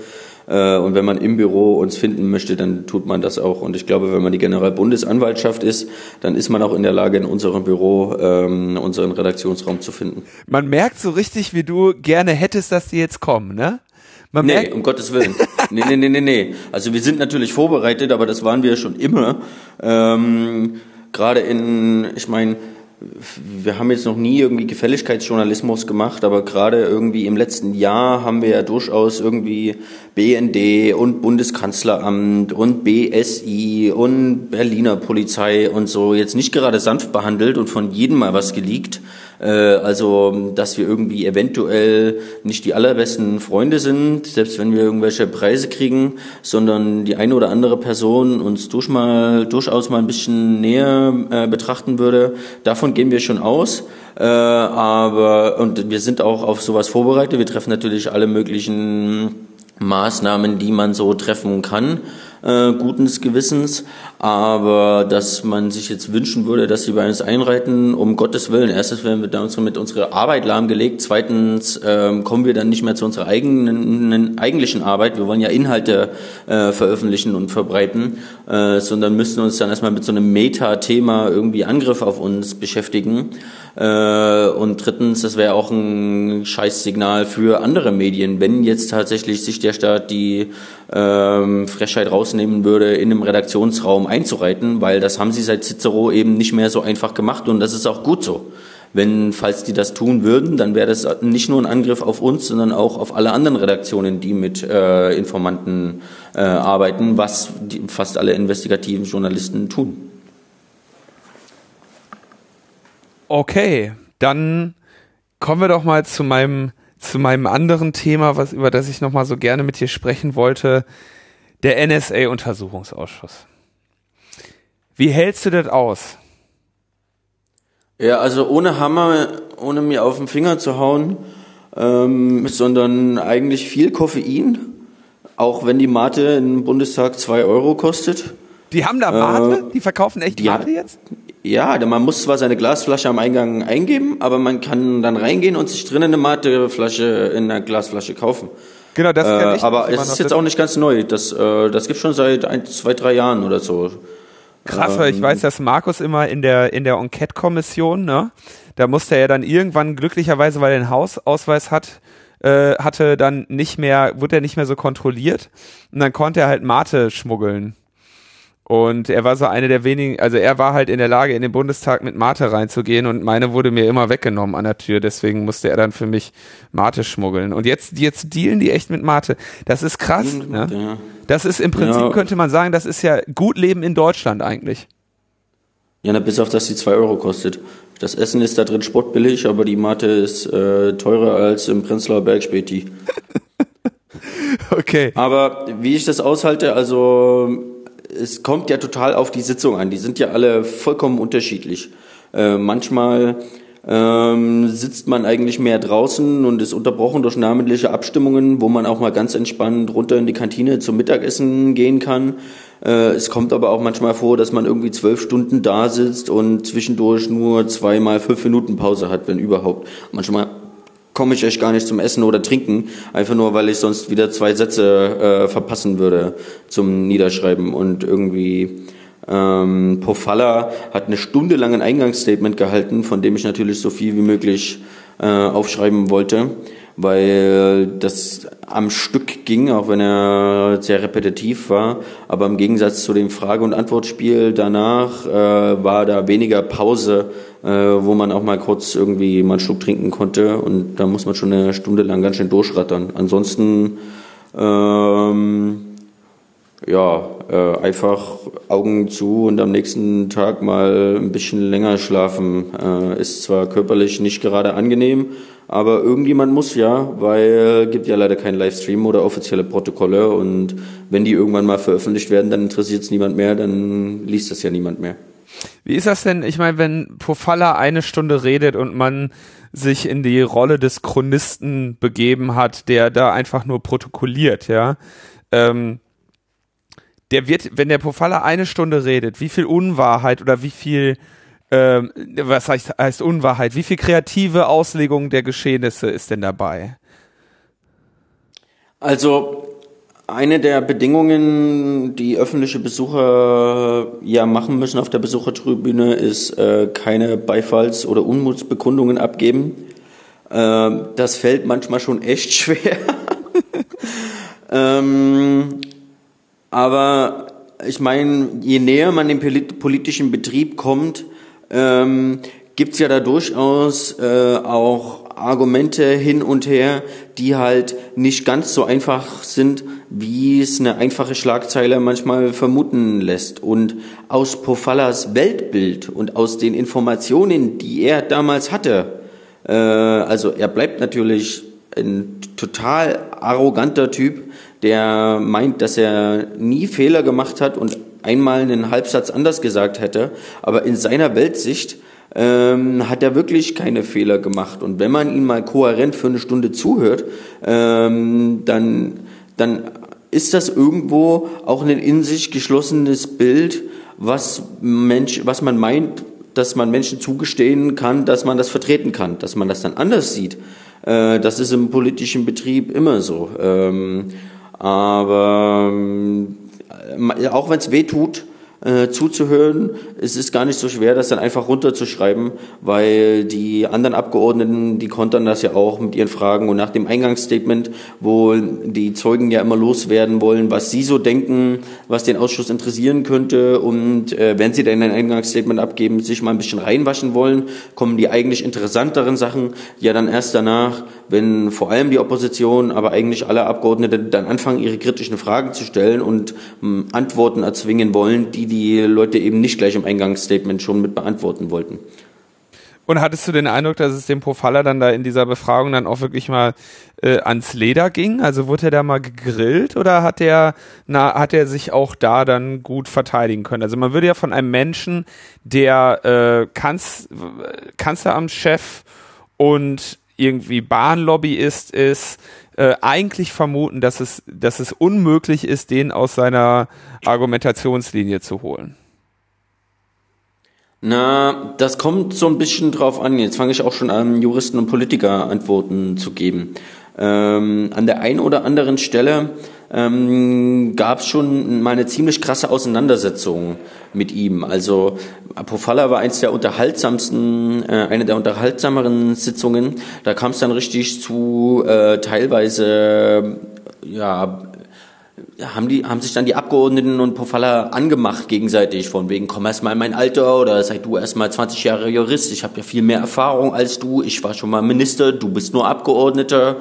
Äh, und wenn man im Büro uns finden möchte, dann tut man das auch. Und ich glaube, wenn man die Generalbundesanwaltschaft ist, dann ist man auch in der Lage, in unserem Büro ähm, unseren Redaktionsraum zu finden. Man merkt so richtig, wie du gerne hättest, dass die jetzt kommen, ne? Man nee, um Gottes Willen. nee, nee, nee, nee, nee. Also wir sind natürlich vorbereitet, aber das waren wir schon immer. Ähm, Gerade in, ich meine, wir haben jetzt noch nie irgendwie Gefälligkeitsjournalismus gemacht, aber gerade irgendwie im letzten Jahr haben wir ja durchaus irgendwie BND und Bundeskanzleramt und BSI und Berliner Polizei und so jetzt nicht gerade sanft behandelt und von jedem mal was geleakt. Äh, also, dass wir irgendwie eventuell nicht die allerbesten Freunde sind, selbst wenn wir irgendwelche Preise kriegen, sondern die eine oder andere Person uns durch mal, durchaus mal ein bisschen näher äh, betrachten würde. Davon gehen wir schon aus. Äh, aber, und wir sind auch auf sowas vorbereitet. Wir treffen natürlich alle möglichen Maßnahmen, die man so treffen kann äh, guten Gewissens, aber dass man sich jetzt wünschen würde, dass sie bei uns einreiten, um Gottes Willen. Erstens werden wir da mit unserer Arbeit lahmgelegt, zweitens ähm, kommen wir dann nicht mehr zu unserer eigenen eigentlichen Arbeit. Wir wollen ja Inhalte äh, veröffentlichen und verbreiten, äh, sondern müssen uns dann erstmal mit so einem Meta-Thema irgendwie Angriff auf uns beschäftigen. Äh, und drittens, das wäre auch ein Scheißsignal für andere Medien, wenn jetzt tatsächlich sich der Staat die ähm, Frechheit rausnehmen würde, in einem Redaktionsraum einzureiten, weil das haben sie seit Cicero eben nicht mehr so einfach gemacht und das ist auch gut so. Wenn, falls die das tun würden, dann wäre das nicht nur ein Angriff auf uns, sondern auch auf alle anderen Redaktionen, die mit äh, Informanten äh, arbeiten, was die, fast alle investigativen Journalisten tun. Okay, dann kommen wir doch mal zu meinem zu meinem anderen Thema, was über das ich noch mal so gerne mit dir sprechen wollte, der NSA Untersuchungsausschuss. Wie hältst du das aus? Ja, also ohne Hammer, ohne mir auf den Finger zu hauen, ähm, sondern eigentlich viel Koffein, auch wenn die Mate im Bundestag zwei Euro kostet. Die haben da Mate? Äh, die verkaufen echt Mate jetzt? Ja, man muss zwar seine Glasflasche am Eingang eingeben, aber man kann dann reingehen und sich drinnen eine Mateflasche in einer Glasflasche kaufen. Genau, das äh, ich Aber es ist jetzt auch nicht ganz neu. Das, äh, das gibt schon seit ein, zwei, drei Jahren oder so. Krass, weil ähm, ich weiß, dass Markus immer in der in der Enquete-Kommission, ne, da musste er dann irgendwann glücklicherweise, weil er einen Hausausweis hat, äh, hatte, dann nicht mehr, wurde er nicht mehr so kontrolliert und dann konnte er halt Mate schmuggeln. Und er war so eine der wenigen, also er war halt in der Lage, in den Bundestag mit Mate reinzugehen und meine wurde mir immer weggenommen an der Tür, deswegen musste er dann für mich Mate schmuggeln. Und jetzt, jetzt dealen die echt mit Mate. Das ist krass, ne? Das ist im Prinzip, ja. könnte man sagen, das ist ja gut Leben in Deutschland eigentlich. Ja, na, bis auf, dass die zwei Euro kostet. Das Essen ist da drin sportbillig, aber die Mate ist äh, teurer als im Prenzlauer Berg Späti. okay. Aber wie ich das aushalte, also es kommt ja total auf die Sitzung an. Die sind ja alle vollkommen unterschiedlich. Äh, manchmal ähm, sitzt man eigentlich mehr draußen und ist unterbrochen durch namentliche Abstimmungen, wo man auch mal ganz entspannt runter in die Kantine zum Mittagessen gehen kann. Äh, es kommt aber auch manchmal vor, dass man irgendwie zwölf Stunden da sitzt und zwischendurch nur zweimal fünf Minuten Pause hat, wenn überhaupt. Manchmal komme ich echt gar nicht zum Essen oder Trinken, einfach nur, weil ich sonst wieder zwei Sätze äh, verpassen würde zum Niederschreiben. Und irgendwie ähm, Pofalla hat eine Stunde lang ein Eingangsstatement gehalten, von dem ich natürlich so viel wie möglich äh, aufschreiben wollte, weil das am Stück ging, auch wenn er sehr repetitiv war. Aber im Gegensatz zu dem Frage- und Antwortspiel danach äh, war da weniger Pause äh, wo man auch mal kurz irgendwie mal einen Schluck trinken konnte und da muss man schon eine Stunde lang ganz schön durchrattern. Ansonsten ähm, ja, äh, einfach Augen zu und am nächsten Tag mal ein bisschen länger schlafen. Äh, ist zwar körperlich nicht gerade angenehm, aber irgendjemand muss ja, weil gibt ja leider keinen Livestream oder offizielle Protokolle und wenn die irgendwann mal veröffentlicht werden, dann interessiert es niemand mehr, dann liest das ja niemand mehr. Wie ist das denn? Ich meine, wenn Pofalla eine Stunde redet und man sich in die Rolle des Chronisten begeben hat, der da einfach nur protokolliert, ja, ähm, der wird, wenn der Pofalla eine Stunde redet, wie viel Unwahrheit oder wie viel, ähm, was heißt, heißt Unwahrheit, wie viel kreative Auslegung der Geschehnisse ist denn dabei? Also eine der Bedingungen, die öffentliche Besucher ja machen müssen auf der Besuchertribüne, ist äh, keine Beifalls- oder Unmutsbekundungen abgeben. Äh, das fällt manchmal schon echt schwer. ähm, aber ich meine, je näher man dem politischen Betrieb kommt, ähm, gibt es ja da durchaus äh, auch Argumente hin und her, die halt nicht ganz so einfach sind, wie es eine einfache Schlagzeile manchmal vermuten lässt. Und aus Pofallas Weltbild und aus den Informationen, die er damals hatte, äh, also er bleibt natürlich ein total arroganter Typ, der meint, dass er nie Fehler gemacht hat und einmal einen Halbsatz anders gesagt hätte, aber in seiner Weltsicht ähm, hat er wirklich keine Fehler gemacht. Und wenn man ihn mal kohärent für eine Stunde zuhört, ähm, dann, dann ist das irgendwo auch ein in sich geschlossenes Bild, was, Mensch, was man meint, dass man Menschen zugestehen kann, dass man das vertreten kann, dass man das dann anders sieht. Äh, das ist im politischen Betrieb immer so. Ähm, aber äh, auch wenn es weh tut, äh, zuzuhören. Es ist gar nicht so schwer, das dann einfach runterzuschreiben, weil die anderen Abgeordneten, die kontern das ja auch mit ihren Fragen. Und nach dem Eingangsstatement, wo die Zeugen ja immer loswerden wollen, was sie so denken, was den Ausschuss interessieren könnte. Und äh, wenn sie dann ein Eingangsstatement abgeben, sich mal ein bisschen reinwaschen wollen, kommen die eigentlich interessanteren Sachen ja dann erst danach, wenn vor allem die Opposition, aber eigentlich alle Abgeordneten dann anfangen, ihre kritischen Fragen zu stellen und ähm, Antworten erzwingen wollen, die die Leute eben nicht gleich im Eingangsstatement schon mit beantworten wollten. Und hattest du den Eindruck, dass es dem Profaller dann da in dieser Befragung dann auch wirklich mal äh, ans Leder ging? Also wurde er da mal gegrillt oder hat er na hat er sich auch da dann gut verteidigen können? Also man würde ja von einem Menschen, der äh, Kanz Kanzleramtschef und irgendwie Bahnlobbyist ist, äh, eigentlich vermuten, dass es, dass es unmöglich ist, den aus seiner Argumentationslinie zu holen. Na, das kommt so ein bisschen drauf an. Jetzt fange ich auch schon an, Juristen und Politiker Antworten zu geben. Ähm, an der einen oder anderen Stelle ähm, gab es schon mal eine ziemlich krasse Auseinandersetzung mit ihm. Also Apofalla war eins der unterhaltsamsten, äh, eine der unterhaltsameren Sitzungen. Da kam es dann richtig zu äh, teilweise ja haben die haben sich dann die Abgeordneten und Pofalla angemacht gegenseitig von wegen komm erst mal in mein Alter oder sei du erst mal 20 Jahre Jurist. Ich habe ja viel mehr Erfahrung als du. Ich war schon mal Minister du bist nur Abgeordneter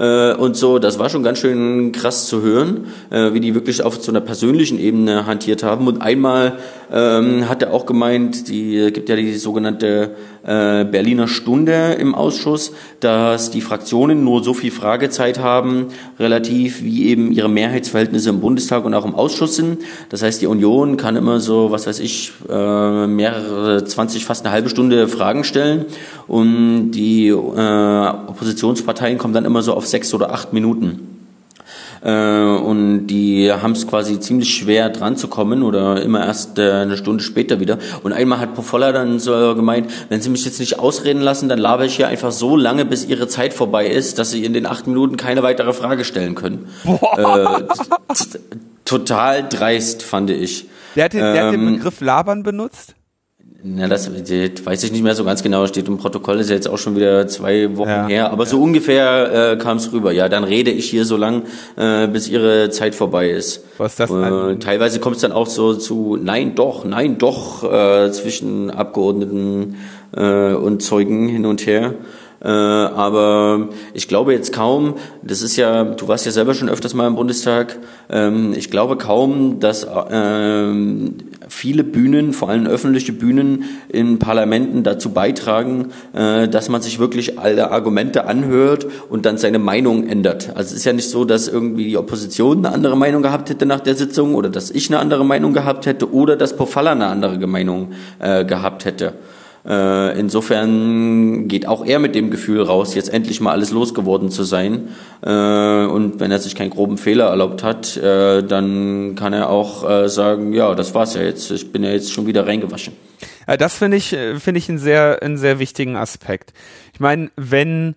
äh, und so. Das war schon ganz schön krass zu hören, äh, wie die wirklich auf so einer persönlichen Ebene hantiert haben. Und einmal ähm, hat er auch gemeint, die gibt ja die sogenannte äh, Berliner Stunde im Ausschuss, dass die Fraktionen nur so viel Fragezeit haben, relativ wie eben ihre Mehrheitsverhältnisse im Bundestag und auch im Ausschuss sind. Das heißt, die Union kann immer so, was weiß ich, äh, mehrere 20, fast eine halbe Stunde Fragen stellen und die äh, Oppositionsparteien kommen dann immer so auf sechs oder acht Minuten. Äh, und die haben es quasi ziemlich schwer dran zu kommen oder immer erst äh, eine Stunde später wieder. Und einmal hat Pofolla dann so gemeint, wenn Sie mich jetzt nicht ausreden lassen, dann laber ich hier einfach so lange, bis Ihre Zeit vorbei ist, dass Sie in den acht Minuten keine weitere Frage stellen können. Äh, total dreist, fand ich. Der hat den, der hat den ähm, Begriff Labern benutzt? Na, das, das weiß ich nicht mehr so ganz genau. Steht im Protokoll, ist ja jetzt auch schon wieder zwei Wochen ja, her. Aber ja. so ungefähr äh, kam es rüber. Ja, dann rede ich hier so lang, äh, bis ihre Zeit vorbei ist. Was ist das? Äh, teilweise kommt es dann auch so zu Nein, doch, nein, doch äh, zwischen Abgeordneten äh, und Zeugen hin und her. Äh, aber ich glaube jetzt kaum, das ist ja, du warst ja selber schon öfters mal im Bundestag, ähm, ich glaube kaum, dass äh, viele Bühnen, vor allem öffentliche Bühnen in Parlamenten dazu beitragen, äh, dass man sich wirklich alle Argumente anhört und dann seine Meinung ändert. Also es ist ja nicht so, dass irgendwie die Opposition eine andere Meinung gehabt hätte nach der Sitzung oder dass ich eine andere Meinung gehabt hätte oder dass Pofalla eine andere Meinung äh, gehabt hätte. Äh, insofern geht auch er mit dem Gefühl raus, jetzt endlich mal alles losgeworden zu sein. Äh, und wenn er sich keinen groben Fehler erlaubt hat, äh, dann kann er auch sagen, ja, das war's ja jetzt. Ich bin ja jetzt schon wieder reingewaschen. Das finde ich, finde ich einen sehr, einen sehr wichtigen Aspekt. Ich meine, wenn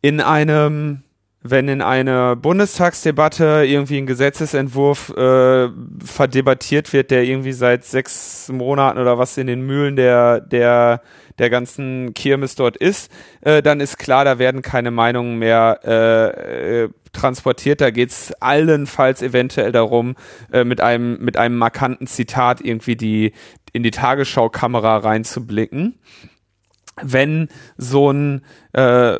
in einem wenn in einer Bundestagsdebatte irgendwie ein Gesetzesentwurf äh, verdebattiert wird, der irgendwie seit sechs Monaten oder was in den Mühlen der der der ganzen Kirmes dort ist, äh, dann ist klar, da werden keine Meinungen mehr äh, äh, transportiert. Da geht's allenfalls eventuell darum, äh, mit einem mit einem markanten Zitat irgendwie die in die Tagesschau-Kamera reinzublicken wenn so ein äh,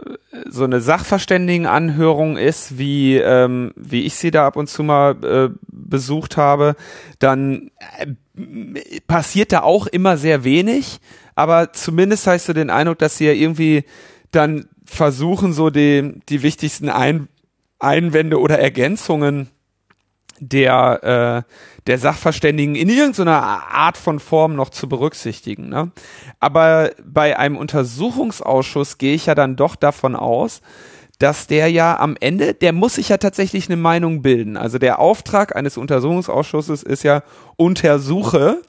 so eine Sachverständigenanhörung ist, wie ähm, wie ich sie da ab und zu mal äh, besucht habe, dann äh, passiert da auch immer sehr wenig, aber zumindest hast du den Eindruck, dass sie ja irgendwie dann versuchen, so die die wichtigsten Ein Einwände oder Ergänzungen der äh, der Sachverständigen in irgendeiner Art von Form noch zu berücksichtigen. Ne? Aber bei einem Untersuchungsausschuss gehe ich ja dann doch davon aus, dass der ja am Ende, der muss sich ja tatsächlich eine Meinung bilden. Also der Auftrag eines Untersuchungsausschusses ist ja untersuche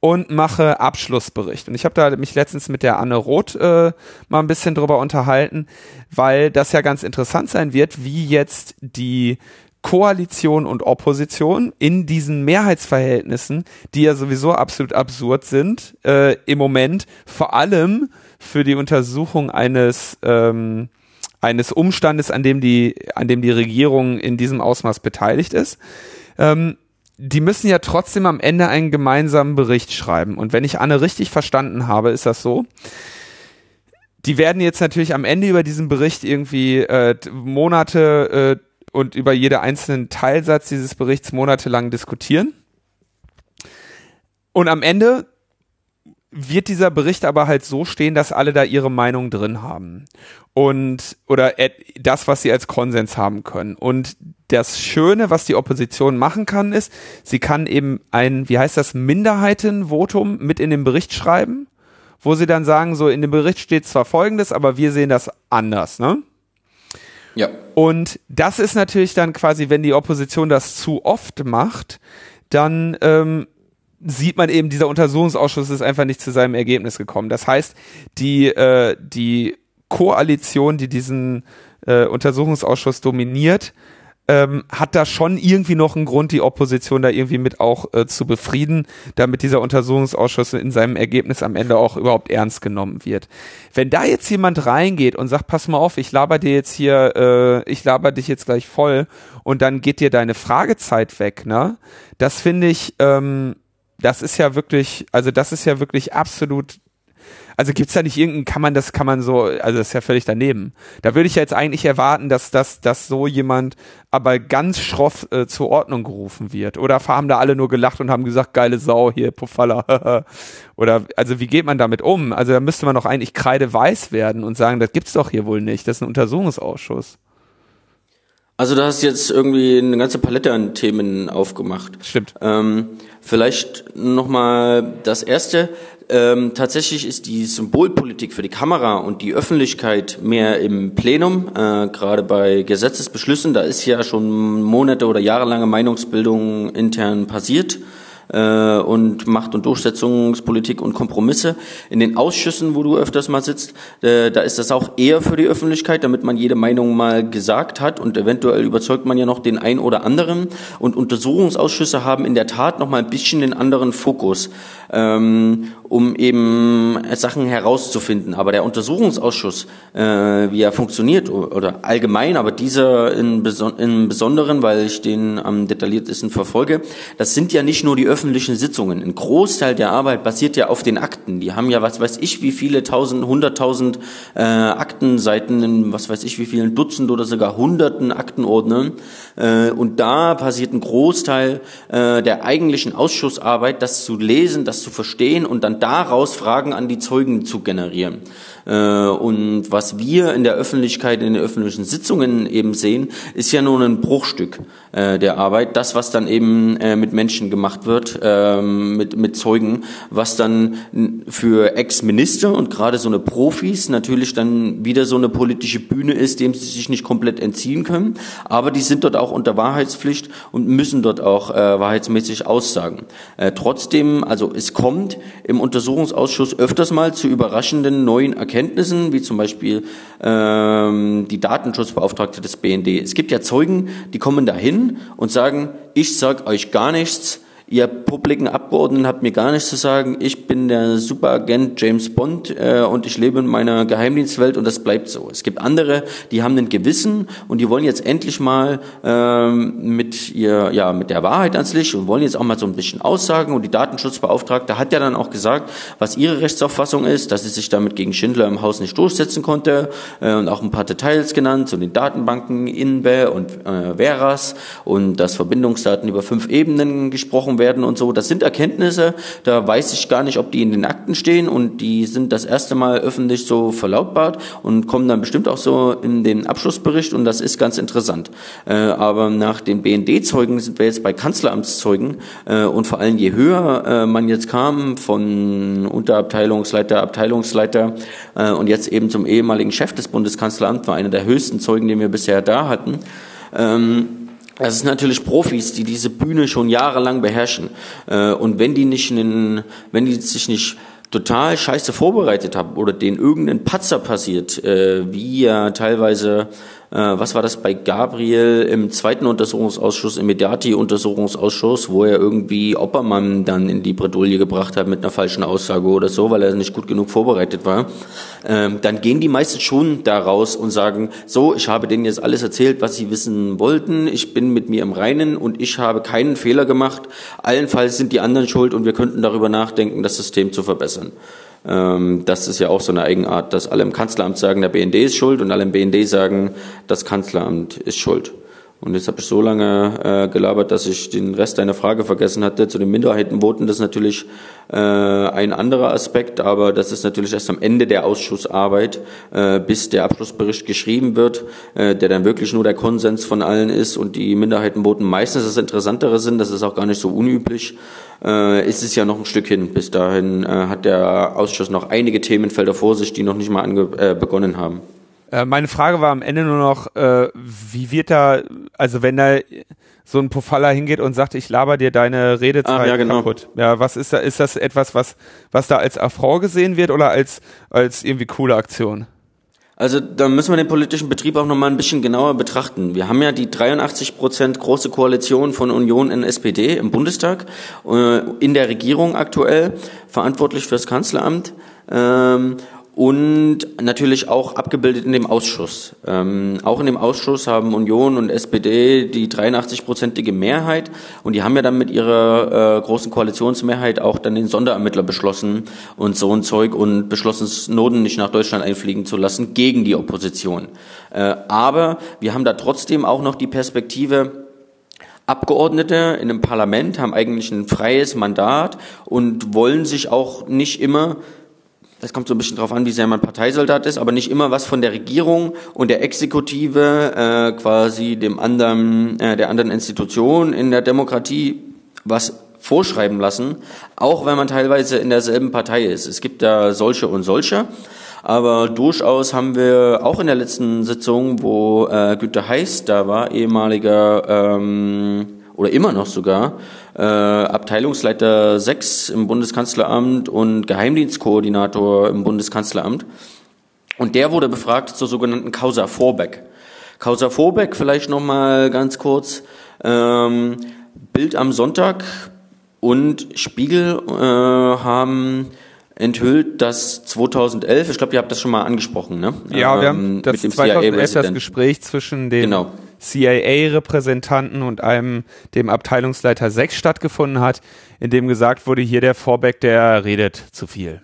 und mache Abschlussbericht. Und ich habe da mich letztens mit der Anne Roth äh, mal ein bisschen drüber unterhalten, weil das ja ganz interessant sein wird, wie jetzt die Koalition und Opposition in diesen Mehrheitsverhältnissen, die ja sowieso absolut absurd sind, äh, im Moment vor allem für die Untersuchung eines ähm, eines Umstandes, an dem die an dem die Regierung in diesem Ausmaß beteiligt ist. Ähm, die müssen ja trotzdem am Ende einen gemeinsamen Bericht schreiben. Und wenn ich Anne richtig verstanden habe, ist das so. Die werden jetzt natürlich am Ende über diesen Bericht irgendwie äh, Monate äh, und über jede einzelnen Teilsatz dieses Berichts monatelang diskutieren. Und am Ende wird dieser Bericht aber halt so stehen, dass alle da ihre Meinung drin haben. Und, oder das, was sie als Konsens haben können. Und das Schöne, was die Opposition machen kann, ist, sie kann eben ein, wie heißt das, Minderheitenvotum mit in den Bericht schreiben, wo sie dann sagen, so in dem Bericht steht zwar Folgendes, aber wir sehen das anders, ne? Ja. Und das ist natürlich dann quasi, wenn die Opposition das zu oft macht, dann ähm, sieht man eben, dieser Untersuchungsausschuss ist einfach nicht zu seinem Ergebnis gekommen. Das heißt, die, äh, die Koalition, die diesen äh, Untersuchungsausschuss dominiert, ähm, hat da schon irgendwie noch einen Grund, die Opposition da irgendwie mit auch äh, zu befrieden, damit dieser Untersuchungsausschuss in seinem Ergebnis am Ende auch überhaupt ernst genommen wird. Wenn da jetzt jemand reingeht und sagt, pass mal auf, ich laber dir jetzt hier, äh, ich laber dich jetzt gleich voll und dann geht dir deine Fragezeit weg, ne? Das finde ich, ähm, das ist ja wirklich, also das ist ja wirklich absolut also gibt's da nicht irgendeinen, kann man das, kann man so, also das ist ja völlig daneben. Da würde ich ja jetzt eigentlich erwarten, dass, dass, dass so jemand aber ganz schroff äh, zur Ordnung gerufen wird. Oder haben da alle nur gelacht und haben gesagt, geile Sau hier, Puffalla. Oder, also wie geht man damit um? Also da müsste man doch eigentlich kreideweiß werden und sagen, das gibt's doch hier wohl nicht. Das ist ein Untersuchungsausschuss. Also du hast jetzt irgendwie eine ganze Palette an Themen aufgemacht. Stimmt. Ähm, vielleicht nochmal das erste. Ähm, tatsächlich ist die Symbolpolitik für die Kamera und die Öffentlichkeit mehr im Plenum, äh, gerade bei Gesetzesbeschlüssen. Da ist ja schon Monate oder jahrelange Meinungsbildung intern passiert äh, und Macht- und Durchsetzungspolitik und Kompromisse. In den Ausschüssen, wo du öfters mal sitzt, äh, da ist das auch eher für die Öffentlichkeit, damit man jede Meinung mal gesagt hat und eventuell überzeugt man ja noch den einen oder anderen. Und Untersuchungsausschüsse haben in der Tat noch mal ein bisschen den anderen Fokus, ähm, um eben Sachen herauszufinden. Aber der Untersuchungsausschuss, äh, wie er funktioniert oder allgemein, aber dieser in, Beson Besonderen, weil ich den am detailliertesten verfolge, das sind ja nicht nur die öffentlichen Sitzungen. Ein Großteil der Arbeit basiert ja auf den Akten. Die haben ja, was weiß ich, wie viele tausend, hunderttausend äh, Aktenseiten in was weiß ich, wie vielen Dutzend oder sogar hunderten Aktenordnern. Äh, und da passiert ein Großteil äh, der eigentlichen Ausschussarbeit, das zu lesen, das zu verstehen und dann daraus Fragen an die Zeugen zu generieren. Äh, und was wir in der Öffentlichkeit, in den öffentlichen Sitzungen eben sehen, ist ja nur ein Bruchstück äh, der Arbeit. Das, was dann eben äh, mit Menschen gemacht wird, ähm, mit, mit Zeugen, was dann für Ex-Minister und gerade so eine Profis natürlich dann wieder so eine politische Bühne ist, dem sie sich nicht komplett entziehen können. Aber die sind dort auch unter Wahrheitspflicht und müssen dort auch wahrheitsmäßig aussagen. trotzdem, also es kommt im Untersuchungsausschuss öfters mal zu überraschenden neuen Erkenntnissen wie zum Beispiel ähm, die Datenschutzbeauftragte des BND. Es gibt ja Zeugen, die kommen dahin und sagen, ich sag euch gar nichts, Ihr publiken Abgeordneten habt mir gar nichts zu sagen. Ich bin der Superagent James Bond äh, und ich lebe in meiner Geheimdienstwelt und das bleibt so. Es gibt andere, die haben ein Gewissen und die wollen jetzt endlich mal ähm, mit ihr, ja, mit der Wahrheit ans Licht und wollen jetzt auch mal so ein bisschen aussagen. Und die Datenschutzbeauftragte hat ja dann auch gesagt, was ihre Rechtsauffassung ist, dass sie sich damit gegen Schindler im Haus nicht durchsetzen konnte äh, und auch ein paar Details genannt zu den Datenbanken Inbe und äh, Veras und dass Verbindungsdaten über fünf Ebenen gesprochen werden und so. Das sind Erkenntnisse, da weiß ich gar nicht, ob die in den Akten stehen und die sind das erste Mal öffentlich so verlautbart und kommen dann bestimmt auch so in den Abschlussbericht und das ist ganz interessant. Äh, aber nach den BND-Zeugen sind wir jetzt bei Kanzleramtszeugen äh, und vor allem je höher äh, man jetzt kam von Unterabteilungsleiter, Abteilungsleiter äh, und jetzt eben zum ehemaligen Chef des Bundeskanzleramts, war einer der höchsten Zeugen, den wir bisher da hatten. Ähm, es ist natürlich Profis, die diese Bühne schon jahrelang beherrschen. Äh, und wenn die nicht, einen, wenn die sich nicht total scheiße vorbereitet haben oder denen irgendein Patzer passiert, äh, wie ja teilweise was war das bei Gabriel im zweiten Untersuchungsausschuss, im Mediati-Untersuchungsausschuss, wo er irgendwie Oppermann dann in die Bredouille gebracht hat mit einer falschen Aussage oder so, weil er nicht gut genug vorbereitet war, ähm, dann gehen die meisten schon da raus und sagen, so, ich habe denen jetzt alles erzählt, was sie wissen wollten, ich bin mit mir im Reinen und ich habe keinen Fehler gemacht, allenfalls sind die anderen schuld und wir könnten darüber nachdenken, das System zu verbessern. Ähm, das ist ja auch so eine Eigenart, dass alle im Kanzleramt sagen, der BND ist schuld und alle im BND sagen, das Kanzleramt ist schuld. Und jetzt habe ich so lange äh, gelabert, dass ich den Rest deiner Frage vergessen hatte. Zu den Minderheitenvoten, das ist natürlich äh, ein anderer Aspekt, aber das ist natürlich erst am Ende der Ausschussarbeit, äh, bis der Abschlussbericht geschrieben wird, äh, der dann wirklich nur der Konsens von allen ist und die Minderheitenvoten meistens das Interessantere sind, das ist auch gar nicht so unüblich, äh, ist es ja noch ein Stück hin. Bis dahin äh, hat der Ausschuss noch einige Themenfelder vor sich, die noch nicht mal ange äh, begonnen haben. Äh, meine Frage war am Ende nur noch, äh, wie wird da, also wenn da so ein Pofalla hingeht und sagt, ich laber dir deine Redezeit ah, ja, genau. kaputt. Ja, was ist da, ist das etwas, was, was da als Affront gesehen wird oder als, als irgendwie coole Aktion? Also da müssen wir den politischen Betrieb auch nochmal ein bisschen genauer betrachten. Wir haben ja die 83 Prozent große Koalition von Union und SPD im Bundestag, äh, in der Regierung aktuell, verantwortlich fürs Kanzleramt. Ähm, und natürlich auch abgebildet in dem Ausschuss. Ähm, auch in dem Ausschuss haben Union und SPD die 83-prozentige Mehrheit und die haben ja dann mit ihrer äh, großen Koalitionsmehrheit auch dann den Sonderermittler beschlossen und so ein Zeug und beschlossen, Snowden nicht nach Deutschland einfliegen zu lassen gegen die Opposition. Äh, aber wir haben da trotzdem auch noch die Perspektive, Abgeordnete in einem Parlament haben eigentlich ein freies Mandat und wollen sich auch nicht immer das kommt so ein bisschen drauf an, wie sehr man Parteisoldat ist, aber nicht immer was von der Regierung und der Exekutive äh, quasi dem anderen, äh, der anderen Institution in der Demokratie was vorschreiben lassen, auch wenn man teilweise in derselben Partei ist. Es gibt da solche und solche, aber durchaus haben wir auch in der letzten Sitzung, wo äh, Günter Heiß da war, ehemaliger ähm, oder immer noch sogar, äh, Abteilungsleiter 6 im Bundeskanzleramt und Geheimdienstkoordinator im Bundeskanzleramt. Und der wurde befragt zur sogenannten Causa Vorbeck. Causa Vorbeck, vielleicht nochmal ganz kurz. Ähm, Bild am Sonntag und Spiegel äh, haben enthüllt, dass 2011, ich glaube, ihr habt das schon mal angesprochen, ne? Ja, wir haben ähm, das 2011 das Gespräch zwischen den genau. CIA-Repräsentanten und einem, dem Abteilungsleiter 6 stattgefunden hat, in dem gesagt wurde, hier der Vorbeck, der redet zu viel.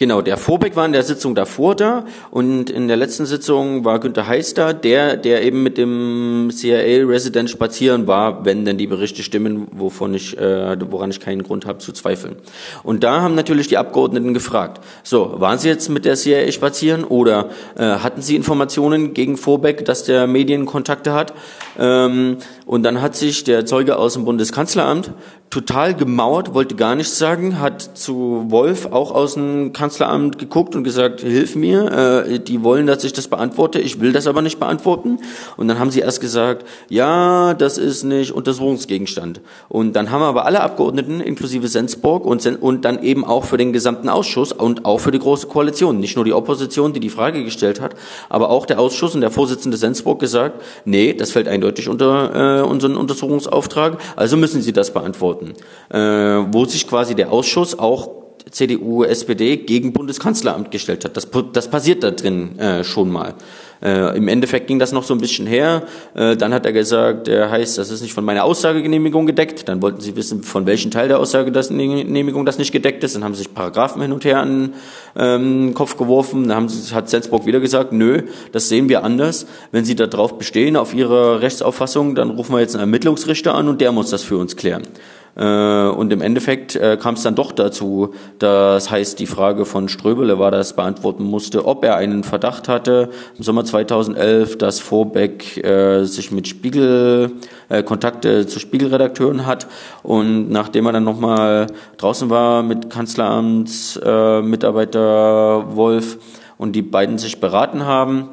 Genau, der Vorbeck war in der Sitzung davor da und in der letzten Sitzung war Günter Heiß da, der, der eben mit dem CIA-Resident spazieren war, wenn denn die Berichte stimmen, wovon ich, äh, woran ich keinen Grund habe zu zweifeln. Und da haben natürlich die Abgeordneten gefragt, so, waren Sie jetzt mit der CIA spazieren oder äh, hatten Sie Informationen gegen Vorbeck, dass der Medienkontakte hat? Ähm, und dann hat sich der Zeuge aus dem Bundeskanzleramt total gemauert, wollte gar nichts sagen, hat zu Wolf auch aus dem Kanzleramt geguckt und gesagt, hilf mir, äh, die wollen, dass ich das beantworte, ich will das aber nicht beantworten. Und dann haben sie erst gesagt, ja, das ist nicht Untersuchungsgegenstand. Und dann haben aber alle Abgeordneten, inklusive Sensburg und, und dann eben auch für den gesamten Ausschuss und auch für die Große Koalition, nicht nur die Opposition, die die Frage gestellt hat, aber auch der Ausschuss und der Vorsitzende Sensburg gesagt, nee, das fällt eindeutig unter äh, unseren Untersuchungsauftrag, also müssen Sie das beantworten äh, wo sich quasi der Ausschuss auch CDU, SPD gegen Bundeskanzleramt gestellt hat. Das, das passiert da drin äh, schon mal. Äh, Im Endeffekt ging das noch so ein bisschen her. Äh, dann hat er gesagt, er heißt, das ist nicht von meiner Aussagegenehmigung gedeckt. Dann wollten sie wissen, von welchem Teil der Aussagegenehmigung das nicht gedeckt ist. Dann haben sie sich Paragraphen hin und her an ähm, den Kopf geworfen. Dann haben sie, hat Sensburg wieder gesagt, nö, das sehen wir anders. Wenn Sie darauf bestehen, auf Ihre Rechtsauffassung, dann rufen wir jetzt einen Ermittlungsrichter an und der muss das für uns klären. Äh, und im Endeffekt äh, kam es dann doch dazu, das heißt, die Frage von Ströbele war, das beantworten musste, ob er einen Verdacht hatte im Sommer 2011, dass Vorbeck äh, sich mit Spiegel äh, Kontakte zu Spiegelredakteuren hat. Und nachdem er dann nochmal draußen war mit Kanzleramtsmitarbeiter äh, Wolf und die beiden sich beraten haben,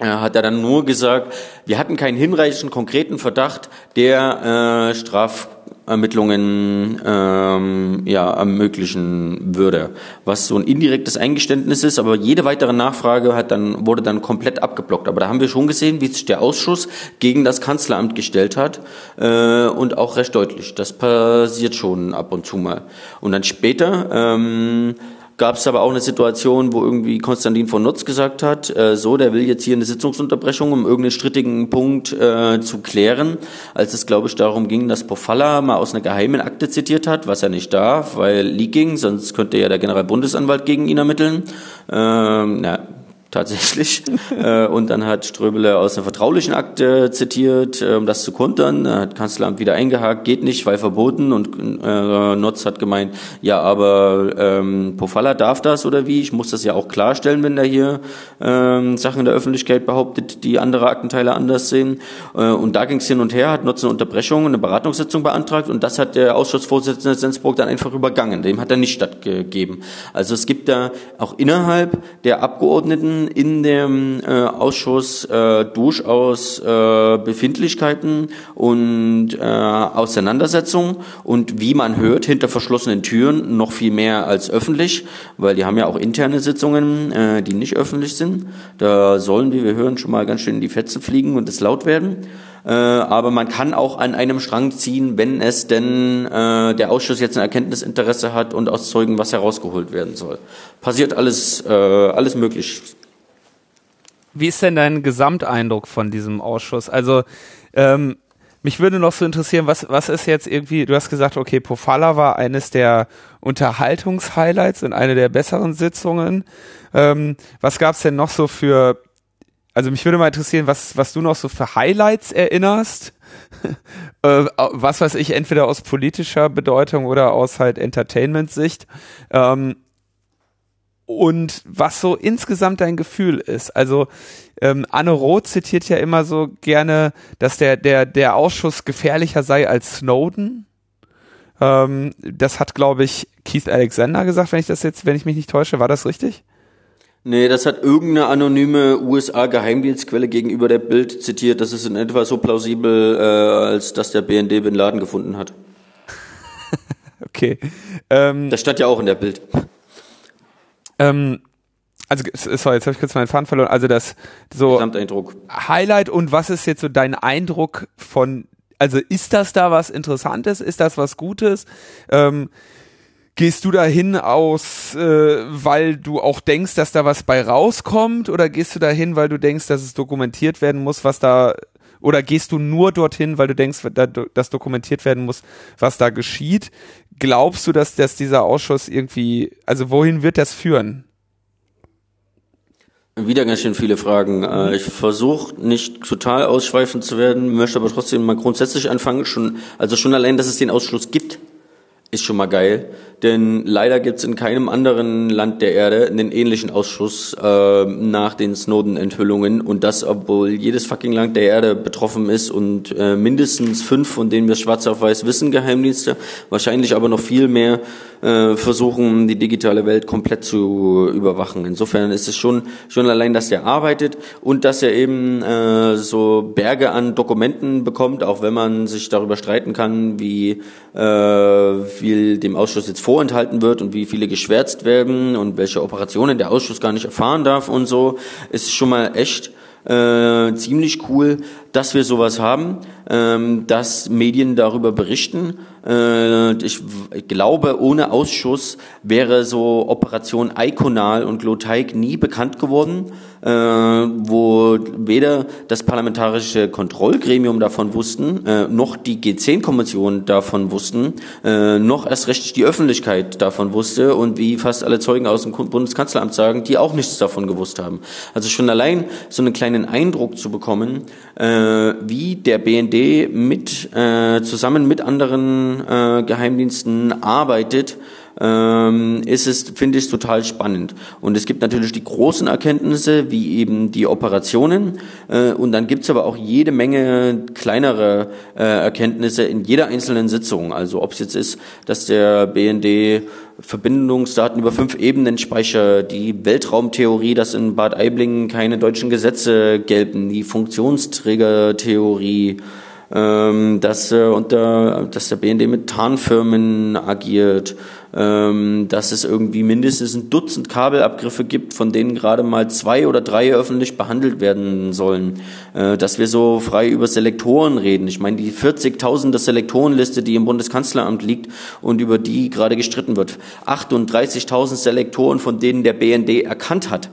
hat er dann nur gesagt, wir hatten keinen hinreichend konkreten Verdacht, der äh, Straf Ermittlungen ähm, ja, ermöglichen würde. Was so ein indirektes Eingeständnis ist, aber jede weitere Nachfrage hat dann, wurde dann komplett abgeblockt. Aber da haben wir schon gesehen, wie sich der Ausschuss gegen das Kanzleramt gestellt hat äh, und auch recht deutlich. Das passiert schon ab und zu mal. Und dann später ähm, gab es aber auch eine Situation, wo irgendwie Konstantin von Nutz gesagt hat, äh, so, der will jetzt hier eine Sitzungsunterbrechung, um irgendeinen strittigen Punkt äh, zu klären, als es, glaube ich, darum ging, dass Pofalla mal aus einer geheimen Akte zitiert hat, was er nicht darf, weil Leaking, sonst könnte ja der Generalbundesanwalt gegen ihn ermitteln. Ähm, na, tatsächlich. äh, und dann hat Ströbele aus einer vertraulichen Akte zitiert, äh, um das zu kontern. Da hat Kanzleramt wieder eingehakt, geht nicht, weil verboten. Und äh, Notz hat gemeint, ja, aber ähm, Pofalla darf das oder wie? Ich muss das ja auch klarstellen, wenn der hier ähm, Sachen in der Öffentlichkeit behauptet, die andere Aktenteile anders sehen. Äh, und da ging es hin und her, hat Notz eine Unterbrechung, eine Beratungssitzung beantragt und das hat der Ausschussvorsitzende Sensburg dann einfach übergangen. Dem hat er nicht stattgegeben. Also es gibt da auch innerhalb der Abgeordneten in dem äh, Ausschuss äh, durchaus äh, Befindlichkeiten und äh, Auseinandersetzungen und wie man hört, hinter verschlossenen Türen noch viel mehr als öffentlich, weil die haben ja auch interne Sitzungen, äh, die nicht öffentlich sind. Da sollen, wie wir hören, schon mal ganz schön die Fetzen fliegen und es laut werden. Äh, aber man kann auch an einem Strang ziehen, wenn es denn äh, der Ausschuss jetzt ein Erkenntnisinteresse hat und aus Zeugen was herausgeholt werden soll. Passiert alles, äh, alles möglich. Wie ist denn dein Gesamteindruck von diesem Ausschuss? Also ähm, mich würde noch so interessieren, was, was ist jetzt irgendwie, du hast gesagt, okay, Pofalla war eines der Unterhaltungshighlights und eine der besseren Sitzungen. Ähm, was gab's denn noch so für also mich würde mal interessieren, was, was du noch so für Highlights erinnerst. äh, was weiß ich, entweder aus politischer Bedeutung oder aus halt Entertainment-Sicht. Ähm, und was so insgesamt dein Gefühl ist. Also ähm, Anne Roth zitiert ja immer so gerne, dass der, der, der Ausschuss gefährlicher sei als Snowden. Ähm, das hat, glaube ich, Keith Alexander gesagt, wenn ich das jetzt, wenn ich mich nicht täusche. War das richtig? Nee, das hat irgendeine anonyme USA-Geheimdienstquelle gegenüber der Bild zitiert. Das ist in etwa so plausibel, äh, als dass der BND Bin Laden gefunden hat. okay. Ähm, das stand ja auch in der Bild. Ähm, also sorry, jetzt habe ich kurz meinen Faden verloren. Also das so Gesamteindruck. Highlight und was ist jetzt so dein Eindruck von? Also ist das da was Interessantes? Ist das was Gutes? Ähm, Gehst du da hin aus, äh, weil du auch denkst, dass da was bei rauskommt, oder gehst du da hin, weil du denkst, dass es dokumentiert werden muss, was da, oder gehst du nur dorthin, weil du denkst, dass dokumentiert werden muss, was da geschieht? Glaubst du, dass, dass dieser Ausschuss irgendwie, also wohin wird das führen? Wieder ganz schön viele Fragen. Äh, ich versuche nicht total ausschweifend zu werden, möchte aber trotzdem mal grundsätzlich anfangen. Schon, also schon allein, dass es den Ausschluss gibt, ist schon mal geil. Denn leider gibt es in keinem anderen Land der Erde einen ähnlichen Ausschuss äh, nach den Snowden-Enthüllungen. Und das, obwohl jedes fucking Land der Erde betroffen ist und äh, mindestens fünf, von denen wir schwarz auf weiß wissen, Geheimdienste, wahrscheinlich aber noch viel mehr äh, versuchen, die digitale Welt komplett zu überwachen. Insofern ist es schon, schon allein, dass er arbeitet und dass er eben äh, so Berge an Dokumenten bekommt, auch wenn man sich darüber streiten kann, wie äh, viel dem Ausschuss jetzt vorenthalten wird und wie viele geschwärzt werden und welche Operationen der Ausschuss gar nicht erfahren darf und so, ist schon mal echt äh, ziemlich cool, dass wir sowas haben, ähm, dass Medien darüber berichten. Äh, ich, glaube, ohne Ausschuss wäre so Operation Iconal und Gloteig nie bekannt geworden äh, wo weder das parlamentarische Kontrollgremium davon wussten, äh, noch die G10-Kommission davon wussten, äh, noch erst recht die Öffentlichkeit davon wusste und wie fast alle Zeugen aus dem Bundeskanzleramt sagen, die auch nichts davon gewusst haben. Also schon allein so einen kleinen Eindruck zu bekommen, äh, wie der BND mit äh, zusammen mit anderen äh, Geheimdiensten arbeitet, ähm, ist es, finde ich, total spannend. Und es gibt natürlich die großen Erkenntnisse, wie eben die Operationen. Äh, und dann gibt's aber auch jede Menge kleinere äh, Erkenntnisse in jeder einzelnen Sitzung. Also ob es jetzt ist, dass der BND Verbindungsdaten über fünf Ebenen speichert, die Weltraumtheorie, dass in Bad Aiblingen keine deutschen Gesetze gelten, die Funktionsträgertheorie, ähm, dass, äh, unter, dass der BND mit Tarnfirmen agiert, ähm, dass es irgendwie mindestens ein Dutzend Kabelabgriffe gibt, von denen gerade mal zwei oder drei öffentlich behandelt werden sollen, äh, dass wir so frei über Selektoren reden. Ich meine, die 40.000er Selektorenliste, die im Bundeskanzleramt liegt und über die gerade gestritten wird. 38.000 Selektoren, von denen der BND erkannt hat,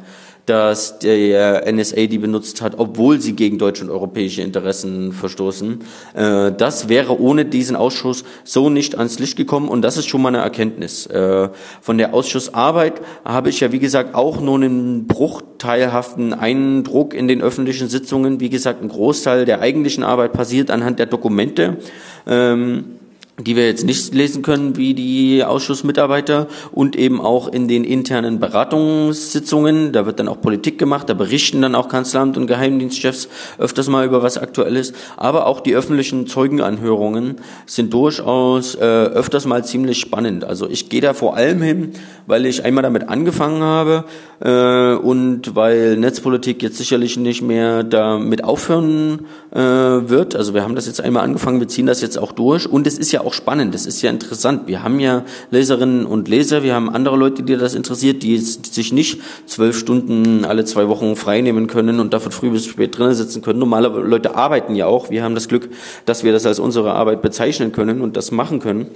dass der NSA die benutzt hat, obwohl sie gegen deutsche und europäische Interessen verstoßen. Äh, das wäre ohne diesen Ausschuss so nicht ans Licht gekommen und das ist schon mal eine Erkenntnis. Äh, von der Ausschussarbeit habe ich ja, wie gesagt, auch nur einen bruchteilhaften Eindruck in den öffentlichen Sitzungen. Wie gesagt, ein Großteil der eigentlichen Arbeit passiert anhand der Dokumente. Ähm, die wir jetzt nicht lesen können wie die Ausschussmitarbeiter und eben auch in den internen Beratungssitzungen. Da wird dann auch Politik gemacht, da berichten dann auch Kanzleramt und Geheimdienstchefs öfters mal über was Aktuelles. Aber auch die öffentlichen Zeugenanhörungen sind durchaus äh, öfters mal ziemlich spannend. Also ich gehe da vor allem hin, weil ich einmal damit angefangen habe äh, und weil Netzpolitik jetzt sicherlich nicht mehr damit aufhören äh, wird. Also wir haben das jetzt einmal angefangen, wir ziehen das jetzt auch durch und es ist ja auch spannend, es ist ja interessant. Wir haben ja Leserinnen und Leser, wir haben andere Leute, die das interessiert, die sich nicht zwölf Stunden alle zwei Wochen freinehmen können und davon früh bis spät drinnen sitzen können. Normale Leute arbeiten ja auch. Wir haben das Glück, dass wir das als unsere Arbeit bezeichnen können und das machen können.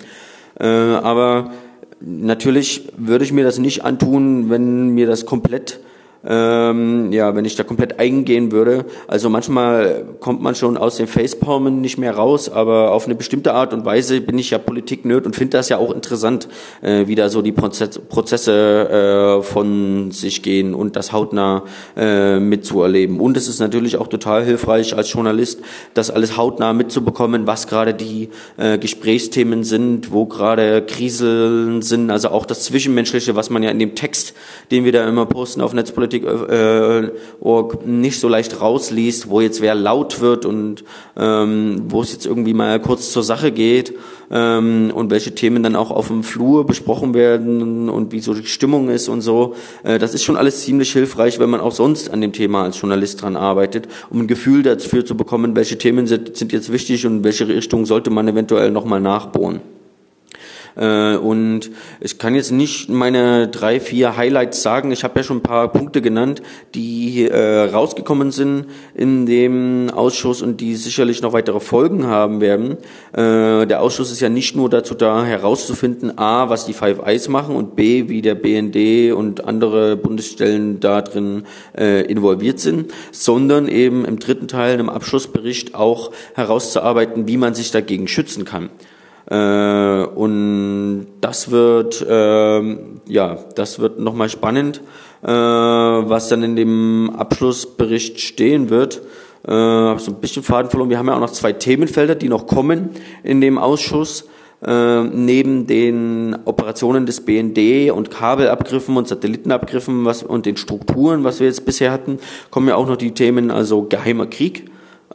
Äh, aber natürlich würde ich mir das nicht antun, wenn mir das komplett ähm, ja, wenn ich da komplett eingehen würde. Also manchmal kommt man schon aus den Facepalmen nicht mehr raus, aber auf eine bestimmte Art und Weise bin ich ja Politik-Nerd und finde das ja auch interessant, äh, wie da so die Prozess Prozesse äh, von sich gehen und das hautnah äh, mitzuerleben. Und es ist natürlich auch total hilfreich als Journalist, das alles hautnah mitzubekommen, was gerade die äh, Gesprächsthemen sind, wo gerade Kriseln sind, also auch das Zwischenmenschliche, was man ja in dem Text, den wir da immer posten auf Netzpolitik, Politik.org äh, nicht so leicht rausliest, wo jetzt wer laut wird und ähm, wo es jetzt irgendwie mal kurz zur Sache geht ähm, und welche Themen dann auch auf dem Flur besprochen werden und wie so die Stimmung ist und so. Äh, das ist schon alles ziemlich hilfreich, wenn man auch sonst an dem Thema als Journalist dran arbeitet, um ein Gefühl dafür zu bekommen, welche Themen sind, sind jetzt wichtig und in welche Richtung sollte man eventuell nochmal nachbohren. Äh, und ich kann jetzt nicht meine drei, vier Highlights sagen. Ich habe ja schon ein paar Punkte genannt, die äh, rausgekommen sind in dem Ausschuss und die sicherlich noch weitere Folgen haben werden. Äh, der Ausschuss ist ja nicht nur dazu da, herauszufinden, a, was die Five Eyes machen und b, wie der BND und andere Bundesstellen da drin äh, involviert sind, sondern eben im dritten Teil, im Abschlussbericht auch herauszuarbeiten, wie man sich dagegen schützen kann. Äh, und das wird, äh, ja, das wird nochmal spannend, äh, was dann in dem Abschlussbericht stehen wird. Äh, habe so ein bisschen Faden verloren. Wir haben ja auch noch zwei Themenfelder, die noch kommen in dem Ausschuss. Äh, neben den Operationen des BND und Kabelabgriffen und Satellitenabgriffen was, und den Strukturen, was wir jetzt bisher hatten, kommen ja auch noch die Themen, also geheimer Krieg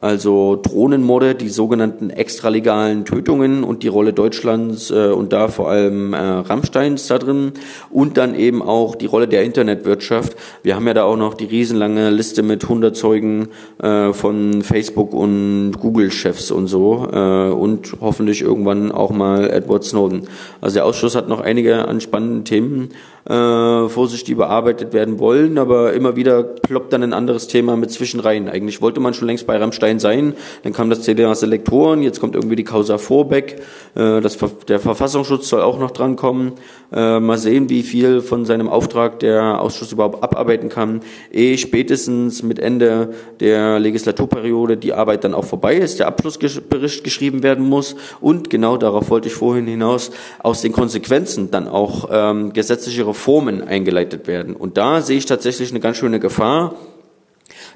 also Drohnenmorde, die sogenannten extralegalen Tötungen und die Rolle Deutschlands äh, und da vor allem äh, Rammsteins da drin und dann eben auch die Rolle der Internetwirtschaft. Wir haben ja da auch noch die riesenlange Liste mit 100 Zeugen äh, von Facebook und Google-Chefs und so äh, und hoffentlich irgendwann auch mal Edward Snowden. Also der Ausschuss hat noch einige an spannenden Themen äh, vor sich, die bearbeitet werden wollen, aber immer wieder ploppt dann ein anderes Thema mit Zwischenreihen. Eigentlich wollte man schon längst bei Rammstein sein, dann kam das CDA Selektoren, jetzt kommt irgendwie die Causa Vorbeck, äh, das, der Verfassungsschutz soll auch noch drankommen. Äh, mal sehen, wie viel von seinem Auftrag der Ausschuss überhaupt abarbeiten kann, ehe spätestens mit Ende der Legislaturperiode die Arbeit dann auch vorbei ist, der Abschlussbericht geschrieben werden muss und genau darauf wollte ich vorhin hinaus, aus den Konsequenzen dann auch ähm, gesetzliche Reformen eingeleitet werden. Und da sehe ich tatsächlich eine ganz schöne Gefahr,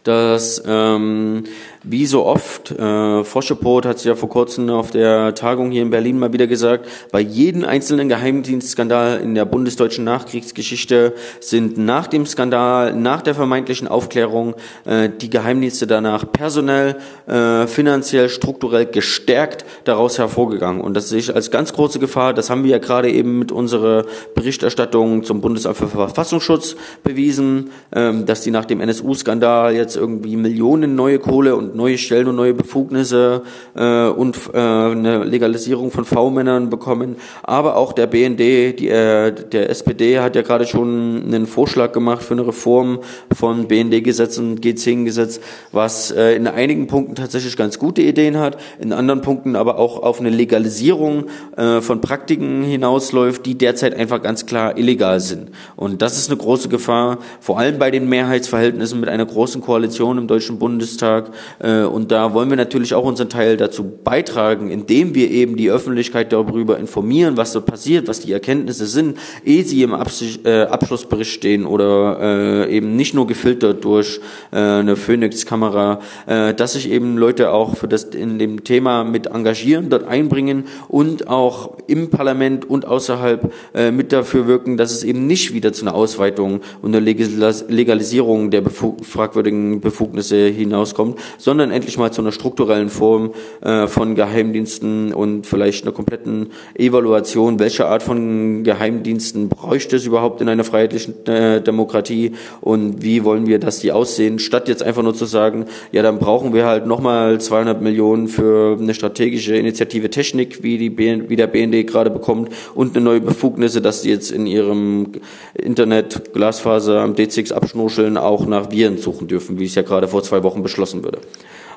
dass ähm, wie so oft, äh, Foschepot hat sich ja vor kurzem auf der Tagung hier in Berlin mal wieder gesagt, bei jedem einzelnen Geheimdienstskandal in der bundesdeutschen Nachkriegsgeschichte sind nach dem Skandal, nach der vermeintlichen Aufklärung äh, die Geheimdienste danach personell, äh, finanziell, strukturell gestärkt daraus hervorgegangen. Und das sehe ich als ganz große Gefahr. Das haben wir ja gerade eben mit unserer Berichterstattung zum Bundesamt für Verfassungsschutz bewiesen, ähm, dass die nach dem NSU-Skandal jetzt irgendwie Millionen neue Kohle und neue Stellen und neue Befugnisse äh, und äh, eine Legalisierung von V-Männern bekommen. Aber auch der BND, die, äh, der SPD hat ja gerade schon einen Vorschlag gemacht für eine Reform von BND-Gesetz und G10-Gesetz, was äh, in einigen Punkten tatsächlich ganz gute Ideen hat, in anderen Punkten aber auch auf eine Legalisierung äh, von Praktiken hinausläuft, die derzeit einfach ganz klar illegal sind. Und das ist eine große Gefahr, vor allem bei den Mehrheitsverhältnissen mit einer großen Koalition Koalition im Deutschen Bundestag. Äh, und da wollen wir natürlich auch unseren Teil dazu beitragen, indem wir eben die Öffentlichkeit darüber informieren, was dort passiert, was die Erkenntnisse sind, ehe sie im äh, Abschlussbericht stehen oder äh, eben nicht nur gefiltert durch eine Phoenix-Kamera, dass sich eben Leute auch für das in dem Thema mit engagieren, dort einbringen und auch im Parlament und außerhalb mit dafür wirken, dass es eben nicht wieder zu einer Ausweitung und einer Legalisierung der fragwürdigen Befugnisse hinauskommt, sondern endlich mal zu einer strukturellen Form äh, von Geheimdiensten und vielleicht einer kompletten Evaluation, welche Art von Geheimdiensten bräuchte es überhaupt in einer freiheitlichen äh, Demokratie? Und wie wollen wir, dass die aussehen, statt jetzt einfach nur zu sagen, ja, dann brauchen wir halt nochmal 200 Millionen für eine strategische Initiative Technik, wie, die BN, wie der BND gerade bekommt und eine neue Befugnisse, dass sie jetzt in ihrem Internet Glasfaser am D6 abschnuscheln auch nach Viren suchen dürfen, wie es ja gerade vor zwei Wochen beschlossen wurde.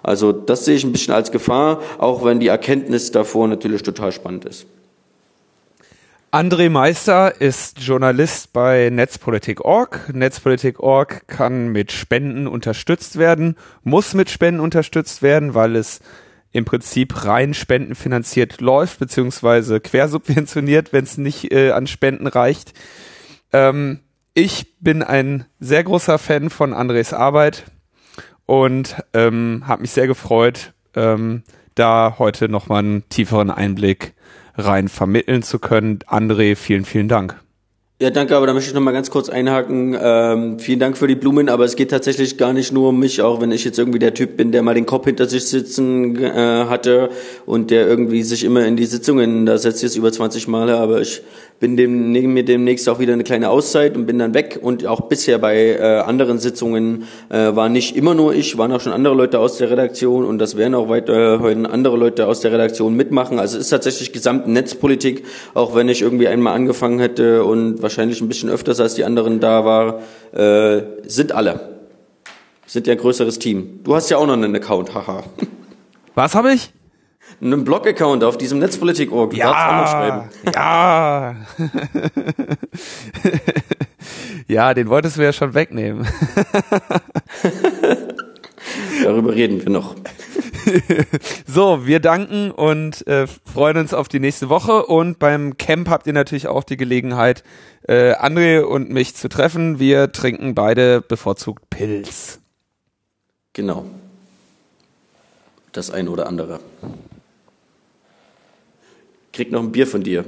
Also das sehe ich ein bisschen als Gefahr, auch wenn die Erkenntnis davor natürlich total spannend ist. André Meister ist Journalist bei Netzpolitik.org. Netzpolitik.org kann mit Spenden unterstützt werden, muss mit Spenden unterstützt werden, weil es im Prinzip rein spendenfinanziert läuft, beziehungsweise quersubventioniert, wenn es nicht äh, an Spenden reicht. Ähm, ich bin ein sehr großer Fan von Andres Arbeit und ähm, habe mich sehr gefreut, ähm, da heute nochmal einen tieferen Einblick rein vermitteln zu können. André, vielen, vielen Dank. Ja, danke, aber da möchte ich noch mal ganz kurz einhaken. Ähm, vielen Dank für die Blumen, aber es geht tatsächlich gar nicht nur um mich, auch wenn ich jetzt irgendwie der Typ bin, der mal den Kopf hinter sich sitzen äh, hatte und der irgendwie sich immer in die Sitzungen, da setzt jetzt über 20 Male, aber ich bin dem, nehme mir demnächst auch wieder eine kleine Auszeit und bin dann weg. Und auch bisher bei äh, anderen Sitzungen äh, war nicht immer nur ich, waren auch schon andere Leute aus der Redaktion und das werden auch weiterhin andere Leute aus der Redaktion mitmachen. Also es ist tatsächlich gesamte Netzpolitik, auch wenn ich irgendwie einmal angefangen hätte und wahrscheinlich ein bisschen öfters als die anderen da war, äh, sind alle. Sind ja ein größeres Team. Du hast ja auch noch einen Account, haha. Was habe ich? Einen Blog-Account auf diesem Netzpolitik.org. Ja, ja. ja, den wolltest du ja schon wegnehmen. Darüber reden wir noch. so, wir danken und äh, freuen uns auf die nächste Woche. Und beim Camp habt ihr natürlich auch die Gelegenheit, äh, André und mich zu treffen. Wir trinken beide bevorzugt Pilz. Genau. Das ein oder andere krieg noch ein Bier von dir.